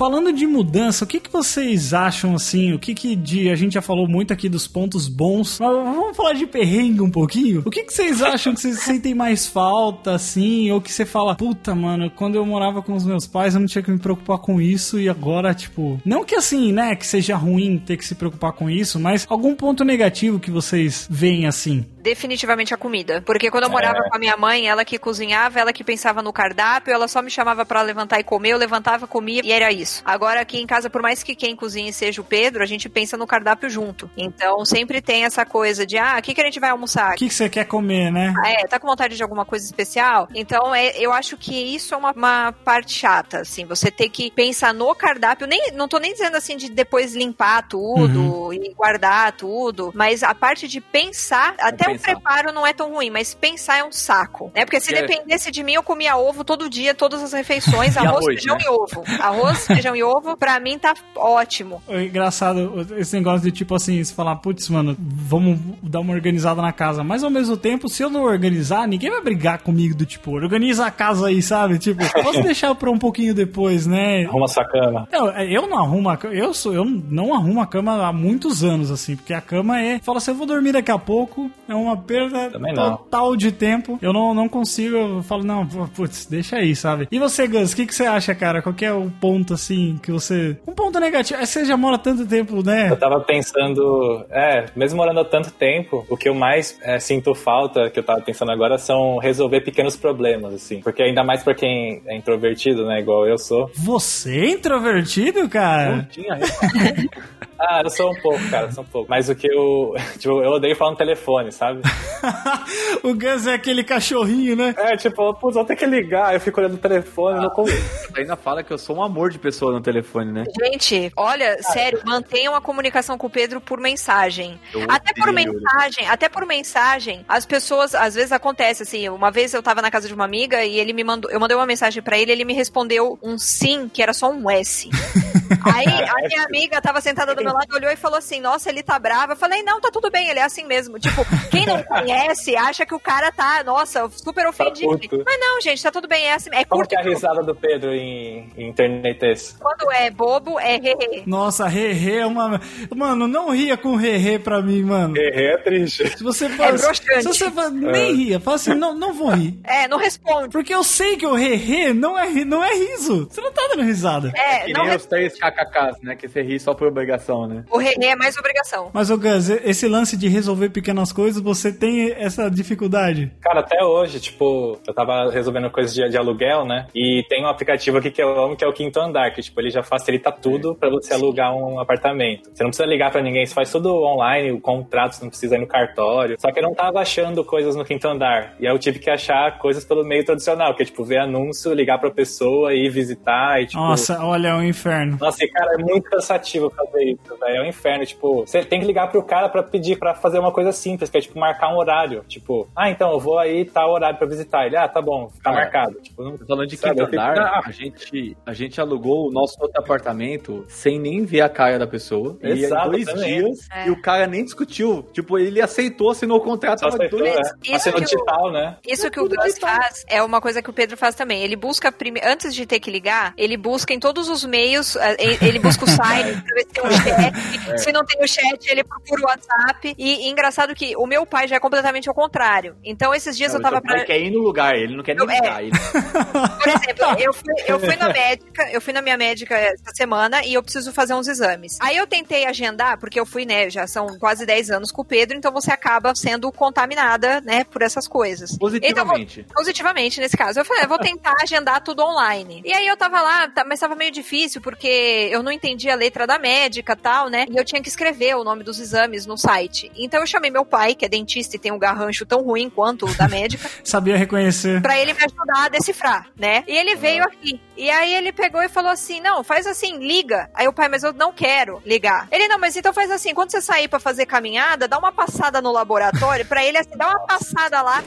B: Falando de mudança, o que, que vocês acham assim? O que, que de. A gente já falou muito aqui dos pontos bons, mas vamos falar de perrengue um pouquinho? O que, que vocês [laughs] acham que vocês sentem mais falta, assim? Ou que você fala, puta, mano, quando eu morava com os meus pais eu não tinha que me preocupar com isso e agora, tipo. Não que assim, né, que seja ruim ter que se preocupar com isso, mas algum ponto negativo que vocês veem assim?
D: Definitivamente a comida. Porque quando eu morava com a minha mãe, ela que cozinhava, ela que pensava no cardápio, ela só me chamava pra levantar e comer, eu levantava, comia e era isso. Agora aqui em casa, por mais que quem cozinhe seja o Pedro, a gente pensa no cardápio junto. Então sempre tem essa coisa de, ah, o que, que a gente vai almoçar?
B: O que, que você quer comer, né?
D: Ah, é, tá com vontade de alguma coisa especial? Então, é, eu acho que isso é uma, uma parte chata, assim, você ter que pensar no cardápio, nem, não tô nem dizendo assim de depois limpar tudo e guardar tudo, mas a parte de pensar, até o
C: pensar.
D: preparo não é tão ruim, mas pensar é um saco, né? Porque se
C: É.
D: dependesse de mim, eu comia ovo todo dia, todas as refeições, [laughs]
C: E
D: arroz,
C: arroz,
D: feijão
C: né?
D: e ovo. Arroz, feijão e ovo, pra mim tá ótimo.
B: É engraçado esse negócio de tipo assim, você falar, putz, mano, vamos dar uma organizada na casa. Mas ao mesmo tempo, se eu não organizar, ninguém vai brigar comigo do tipo, organiza a casa aí, sabe? Tipo, [laughs] posso deixar pra um pouquinho depois, né?
E: Arruma sua cama.
B: Não, eu não arrumo a cama. Eu, sou, eu não arrumo a cama há muitos anos, assim, porque a cama é. Fala assim, eu vou dormir daqui a pouco, é uma perda total de tempo. Eu não, não consigo, eu falo, não, putz, deixa aí, sabe? E você, Gus, o que, que você acha, cara? Qual que é o ponto, assim, que você. Um ponto negativo. É, Você já mora tanto tempo, né?
E: Eu tava pensando, é, mesmo morando há tanto tempo, o que eu mais é, sinto falta, que eu tava pensando agora, são resolver pequenos problemas, assim. Porque ainda mais pra quem é introvertido, né, igual eu sou.
B: Você é introvertido, cara?
C: Não tinha. [laughs]
E: Ah, eu sou um pouco, cara, eu sou um pouco. Mas o que eu. [laughs] Tipo, eu odeio falar no telefone, sabe? [laughs]
B: o Gus é aquele cachorrinho, né?
E: É, tipo, putz, vou ter que ligar. Eu fico olhando o telefone, não consigo.
C: Você ainda fala que eu sou um amor de pessoa no telefone, né?
D: Gente, olha, sério, mantenham a comunicação com o Pedro por mensagem.
C: Eu
D: Até por mensagem, até por mensagem, as pessoas, às vezes acontece assim, uma vez eu tava na casa de uma amiga e ele me mandou, eu mandei uma mensagem pra ele, ele me respondeu um sim, que era só um S. [laughs] Aí a [laughs] minha amiga tava sentada do meu lado, olhou e falou assim: Nossa, ele tá bravo. Eu falei: Não, tá tudo bem, ele é assim mesmo. Tipo, quem não [laughs] conhece acha que o cara tá, nossa, super ofendido.
E: puto.
D: Mas não, gente, tá tudo bem, é assim. É
E: Como
D: curto
E: que é a risada do Pedro em, em internet esse?
D: Quando é bobo, é hehe.
B: Nossa, Rerê é uma. Mano, não ria com Rerê pra mim, mano.
E: É triste.
B: Se você fala.
D: broxante.
B: se você fala, nem ria, fala assim, não, não vou rir.
D: É, não responde.
B: Porque eu sei que o Rerê não é, não é riso. Você não tá dando risada.
D: É,
C: Que
D: não
C: nem os três kkks, né? Que você ri só por obrigação, né?
D: O hehe é mais obrigação.
B: Mas, ô Gus, esse lance de resolver pequenas coisas, você tem essa dificuldade?
E: Cara, até hoje, tipo, eu tava resolvendo coisas de, de aluguel, né? E tem um aplicativo aqui que eu amo, que é o Quinto Andar, que, tipo, ele já facilita tudo pra você alugar um apartamento. Você não precisa ligar pra ninguém, você faz tudo online, o contrato, você não precisa ir no cartório. Só que eu não tava achando coisas no Quinto Andar. E aí eu tive que achar coisas pelo meio tradicional, que é, tipo, ver anúncio, ligar pra pessoa, ir visitar e, tipo...
B: Nossa, olha, é um inferno.
E: Nossa, e cara, é muito cansativo fazer isso, velho. É um inferno. Tipo, você tem que ligar pro cara pra pedir pra fazer uma coisa simples, que é tipo marcar um horário. Tipo, ah, então eu vou aí tal horário pra visitar. Ele, ah, tá bom, tá
C: Ah.
E: marcado. Tipo, não,
C: Falando de
E: Sabe,
C: quinto
E: fico-
C: andar,
E: Ah.
C: a gente, a gente alugou o nosso outro apartamento sem nem ver a cara da pessoa. E
E: Exato,
C: dois
E: também.
C: dias
D: É.
C: e o cara nem discutiu. Tipo, ele aceitou, assinou o contrato.
E: só aceitou,
C: dois-
E: né?
D: Isso
E: Assinou
D: que o-
E: digital, né?
D: Isso que o Gus faz é uma coisa que o Pedro faz também. Ele busca, prime... antes de ter que ligar, ele busca em todos os meios, eh, ele ele busca o [laughs] site pra ver se tem um chat. Se não tem o chat, ele procura o WhatsApp. E, e engraçado que o meu pai já é completamente ao contrário. Então, esses dias
C: Não,
D: eu tava pra.
C: quer ir no lugar, ele não quer nem
D: Eu- é.
C: ligar. Ele... [laughs]
D: Por exemplo, eu fui, eu fui na médica, eu fui na minha médica essa semana e eu preciso fazer uns exames. Aí eu tentei agendar, porque eu fui, né, já são quase 10 anos com o Pedro, então você acaba sendo contaminada, né, por essas coisas. Então,
C: Positivamente.
D: positivamente nesse caso. Eu falei, ah, vou tentar agendar tudo online. E aí eu tava lá, tá- mas tava meio difícil, porque eu não entendia a letra da médica e tal, né? E eu tinha que escrever o nome dos exames no site. Então eu chamei meu pai, que é dentista e tem um garrancho tão ruim quanto o da médica, [laughs]
B: Sabia reconhecer.
D: pra ele me ajudar a decifrar, né? E ele veio aqui. E aí ele pegou e falou assim: não, faz assim, liga. Aí o pai, mas eu não quero ligar. Ele, não, mas então faz assim, quando você sair pra fazer caminhada, dá uma passada no laboratório, pra ele assim, dá uma passada lá.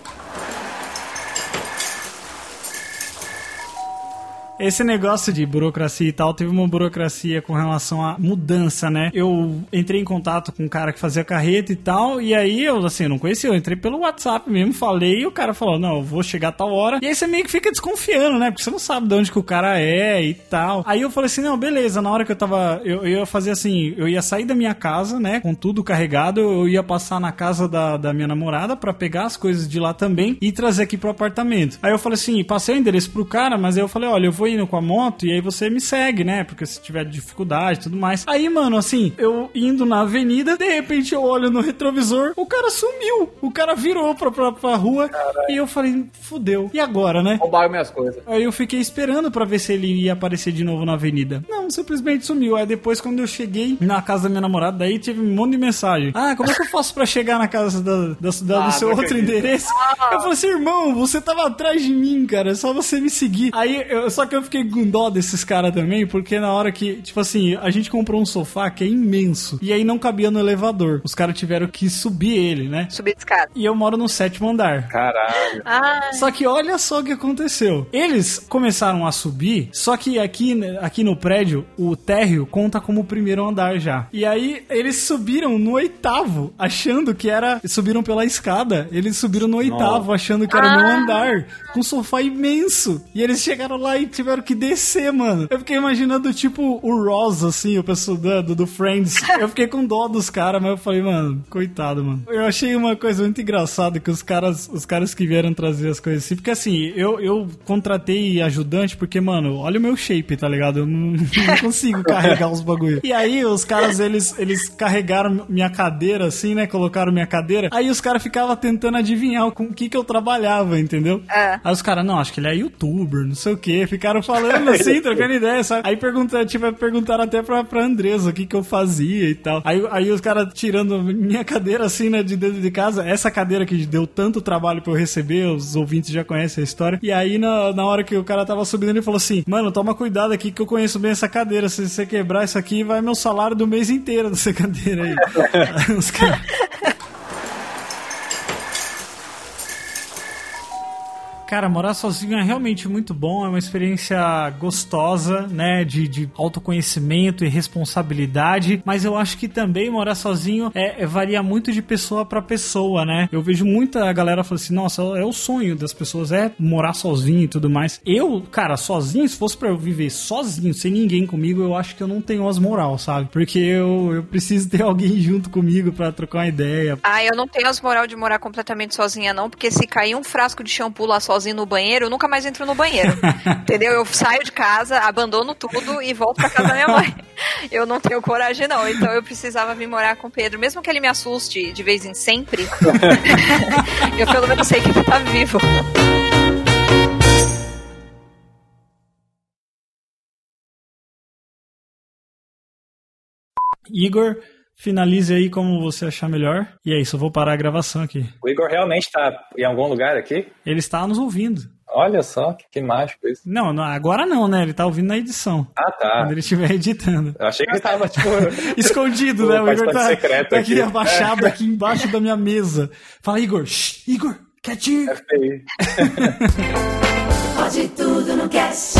B: Esse negócio de burocracia e tal, teve uma burocracia com relação à mudança, né? Eu entrei em contato com um cara que fazia carreta e tal, e aí eu, assim, não conhecia, eu entrei pelo WhatsApp mesmo, falei, e o cara falou, não, eu vou chegar a tal hora. E aí você meio que fica desconfiando, né? Porque você não sabe de onde que o cara é e tal. Aí eu falei assim, não, beleza, na hora que eu tava, eu, eu ia fazer assim, eu ia sair da minha casa, né, com tudo carregado, eu ia passar na casa da, da minha namorada pra pegar as coisas de lá também e trazer aqui pro apartamento. Aí eu falei assim, passei o endereço pro cara, mas aí eu falei, olha, eu vou indo com a moto e aí você me segue, né? Porque se tiver dificuldade e tudo mais. Aí, mano, assim, eu indo na avenida, de repente eu olho no retrovisor, o cara sumiu. O cara virou pra, pra, pra rua e eu falei, fudeu. E agora, né?
C: Roubaram minhas coisas.
B: Aí eu fiquei esperando pra ver se ele ia aparecer de novo na avenida. Não, simplesmente sumiu. Aí depois, quando eu cheguei na casa da minha namorada, daí tive um monte de mensagem. Ah, como é que eu faço pra chegar na casa da, da-
C: Ah,
B: do seu outro
C: acredito.
B: endereço? Eu falei assim, irmão, você tava atrás de mim, cara. É só você me seguir. Aí, eu- só que eu fiquei com dó desses caras também, porque na hora que, tipo assim, a gente comprou um sofá que é imenso. E aí não cabia no elevador. Os caras tiveram que subir ele, né?
D: Subir de escada.
B: E eu moro no sétimo andar.
E: Caralho.
D: Ah,
B: Só que olha só o que aconteceu. Eles começaram a subir, só que aqui, aqui no prédio, o térreo conta como o primeiro andar já. E aí eles subiram no oitavo, achando que era. Subiram pela escada. Eles subiram no oitavo, achando que era no andar, com um sofá imenso. E eles chegaram lá e tiveram que descer, mano. Eu fiquei imaginando, tipo, o Ross, assim, o pessoal do, do Friends. Eu fiquei com dó dos caras, mas eu falei, mano, coitado, mano. Eu achei uma coisa muito engraçada que os caras, os caras que vieram trazer as coisas assim, porque assim, eu, eu contratei ajudante porque, mano, olha o meu shape, tá ligado? Eu não, [laughs] não consigo carregar os bagulho. E aí os caras, eles, eles carregaram minha cadeira assim, né? Colocaram minha cadeira. Aí os caras ficavam tentando adivinhar com o que que eu trabalhava, entendeu?
D: É.
B: Aí os caras, não, acho que ele é youtuber, não sei o que. Ficaram ficaram falando assim, [laughs] trocando ideia, sabe? Aí perguntaram, tipo, perguntaram até pra, pra Andresa o que que eu fazia e tal. Aí, aí os caras tirando minha cadeira assim, né, de dentro de casa, essa cadeira que deu tanto trabalho pra eu receber, os ouvintes já conhecem a história. E aí, na, na hora que o cara tava subindo, ele falou assim: Mano, toma cuidado aqui que eu conheço bem essa cadeira. Se você quebrar isso aqui, vai meu salário do mês inteiro dessa [laughs] cadeira aí. [laughs] Aí os caras. Cara, morar sozinho é realmente muito bom, é uma experiência gostosa, né? De, de autoconhecimento e responsabilidade, mas eu acho que também morar sozinho é, é- varia muito de pessoa pra pessoa, né? Eu vejo muita galera falando assim, nossa, é o sonho das pessoas, é morar sozinho e tudo mais. Eu, cara, sozinho, se fosse pra eu viver sozinho, sem ninguém comigo, eu acho que eu não tenho as moral, sabe? Porque eu, eu preciso ter [laughs] alguém junto comigo pra trocar uma ideia,
D: Ah, eu não tenho as moral de morar completamente sozinha, não, porque se cair um frasco de shampoo lá sozinho no banheiro, eu nunca mais entro no banheiro. [laughs] entendeu? Eu saio de casa, abandono tudo e volto pra casa da minha mãe. [laughs] Eu não tenho coragem, não. Então eu precisava vir morar com o Pedro. Mesmo que ele me assuste de vez em sempre, [laughs] eu pelo menos sei que ele tá vivo.
B: Igor, finalize aí como você achar melhor. E é isso, eu vou parar a gravação aqui.
E: O Igor realmente tá em algum lugar aqui?
B: Ele está nos ouvindo.
E: Olha só, que, que mágico isso.
B: Não, não, agora não, né? Ele tá ouvindo na edição.
E: Ah, tá.
B: Quando ele estiver editando.
E: Eu achei que ele tava, tipo... [laughs]
B: Escondido, né? [laughs] O Igor tá,
E: secreto
B: tá aqui
E: aqui.
B: abaixado aqui embaixo da minha mesa. Fala, Igor. Shh, Igor, quietinho.
E: FBI. [laughs]
A: Pode tudo no cast.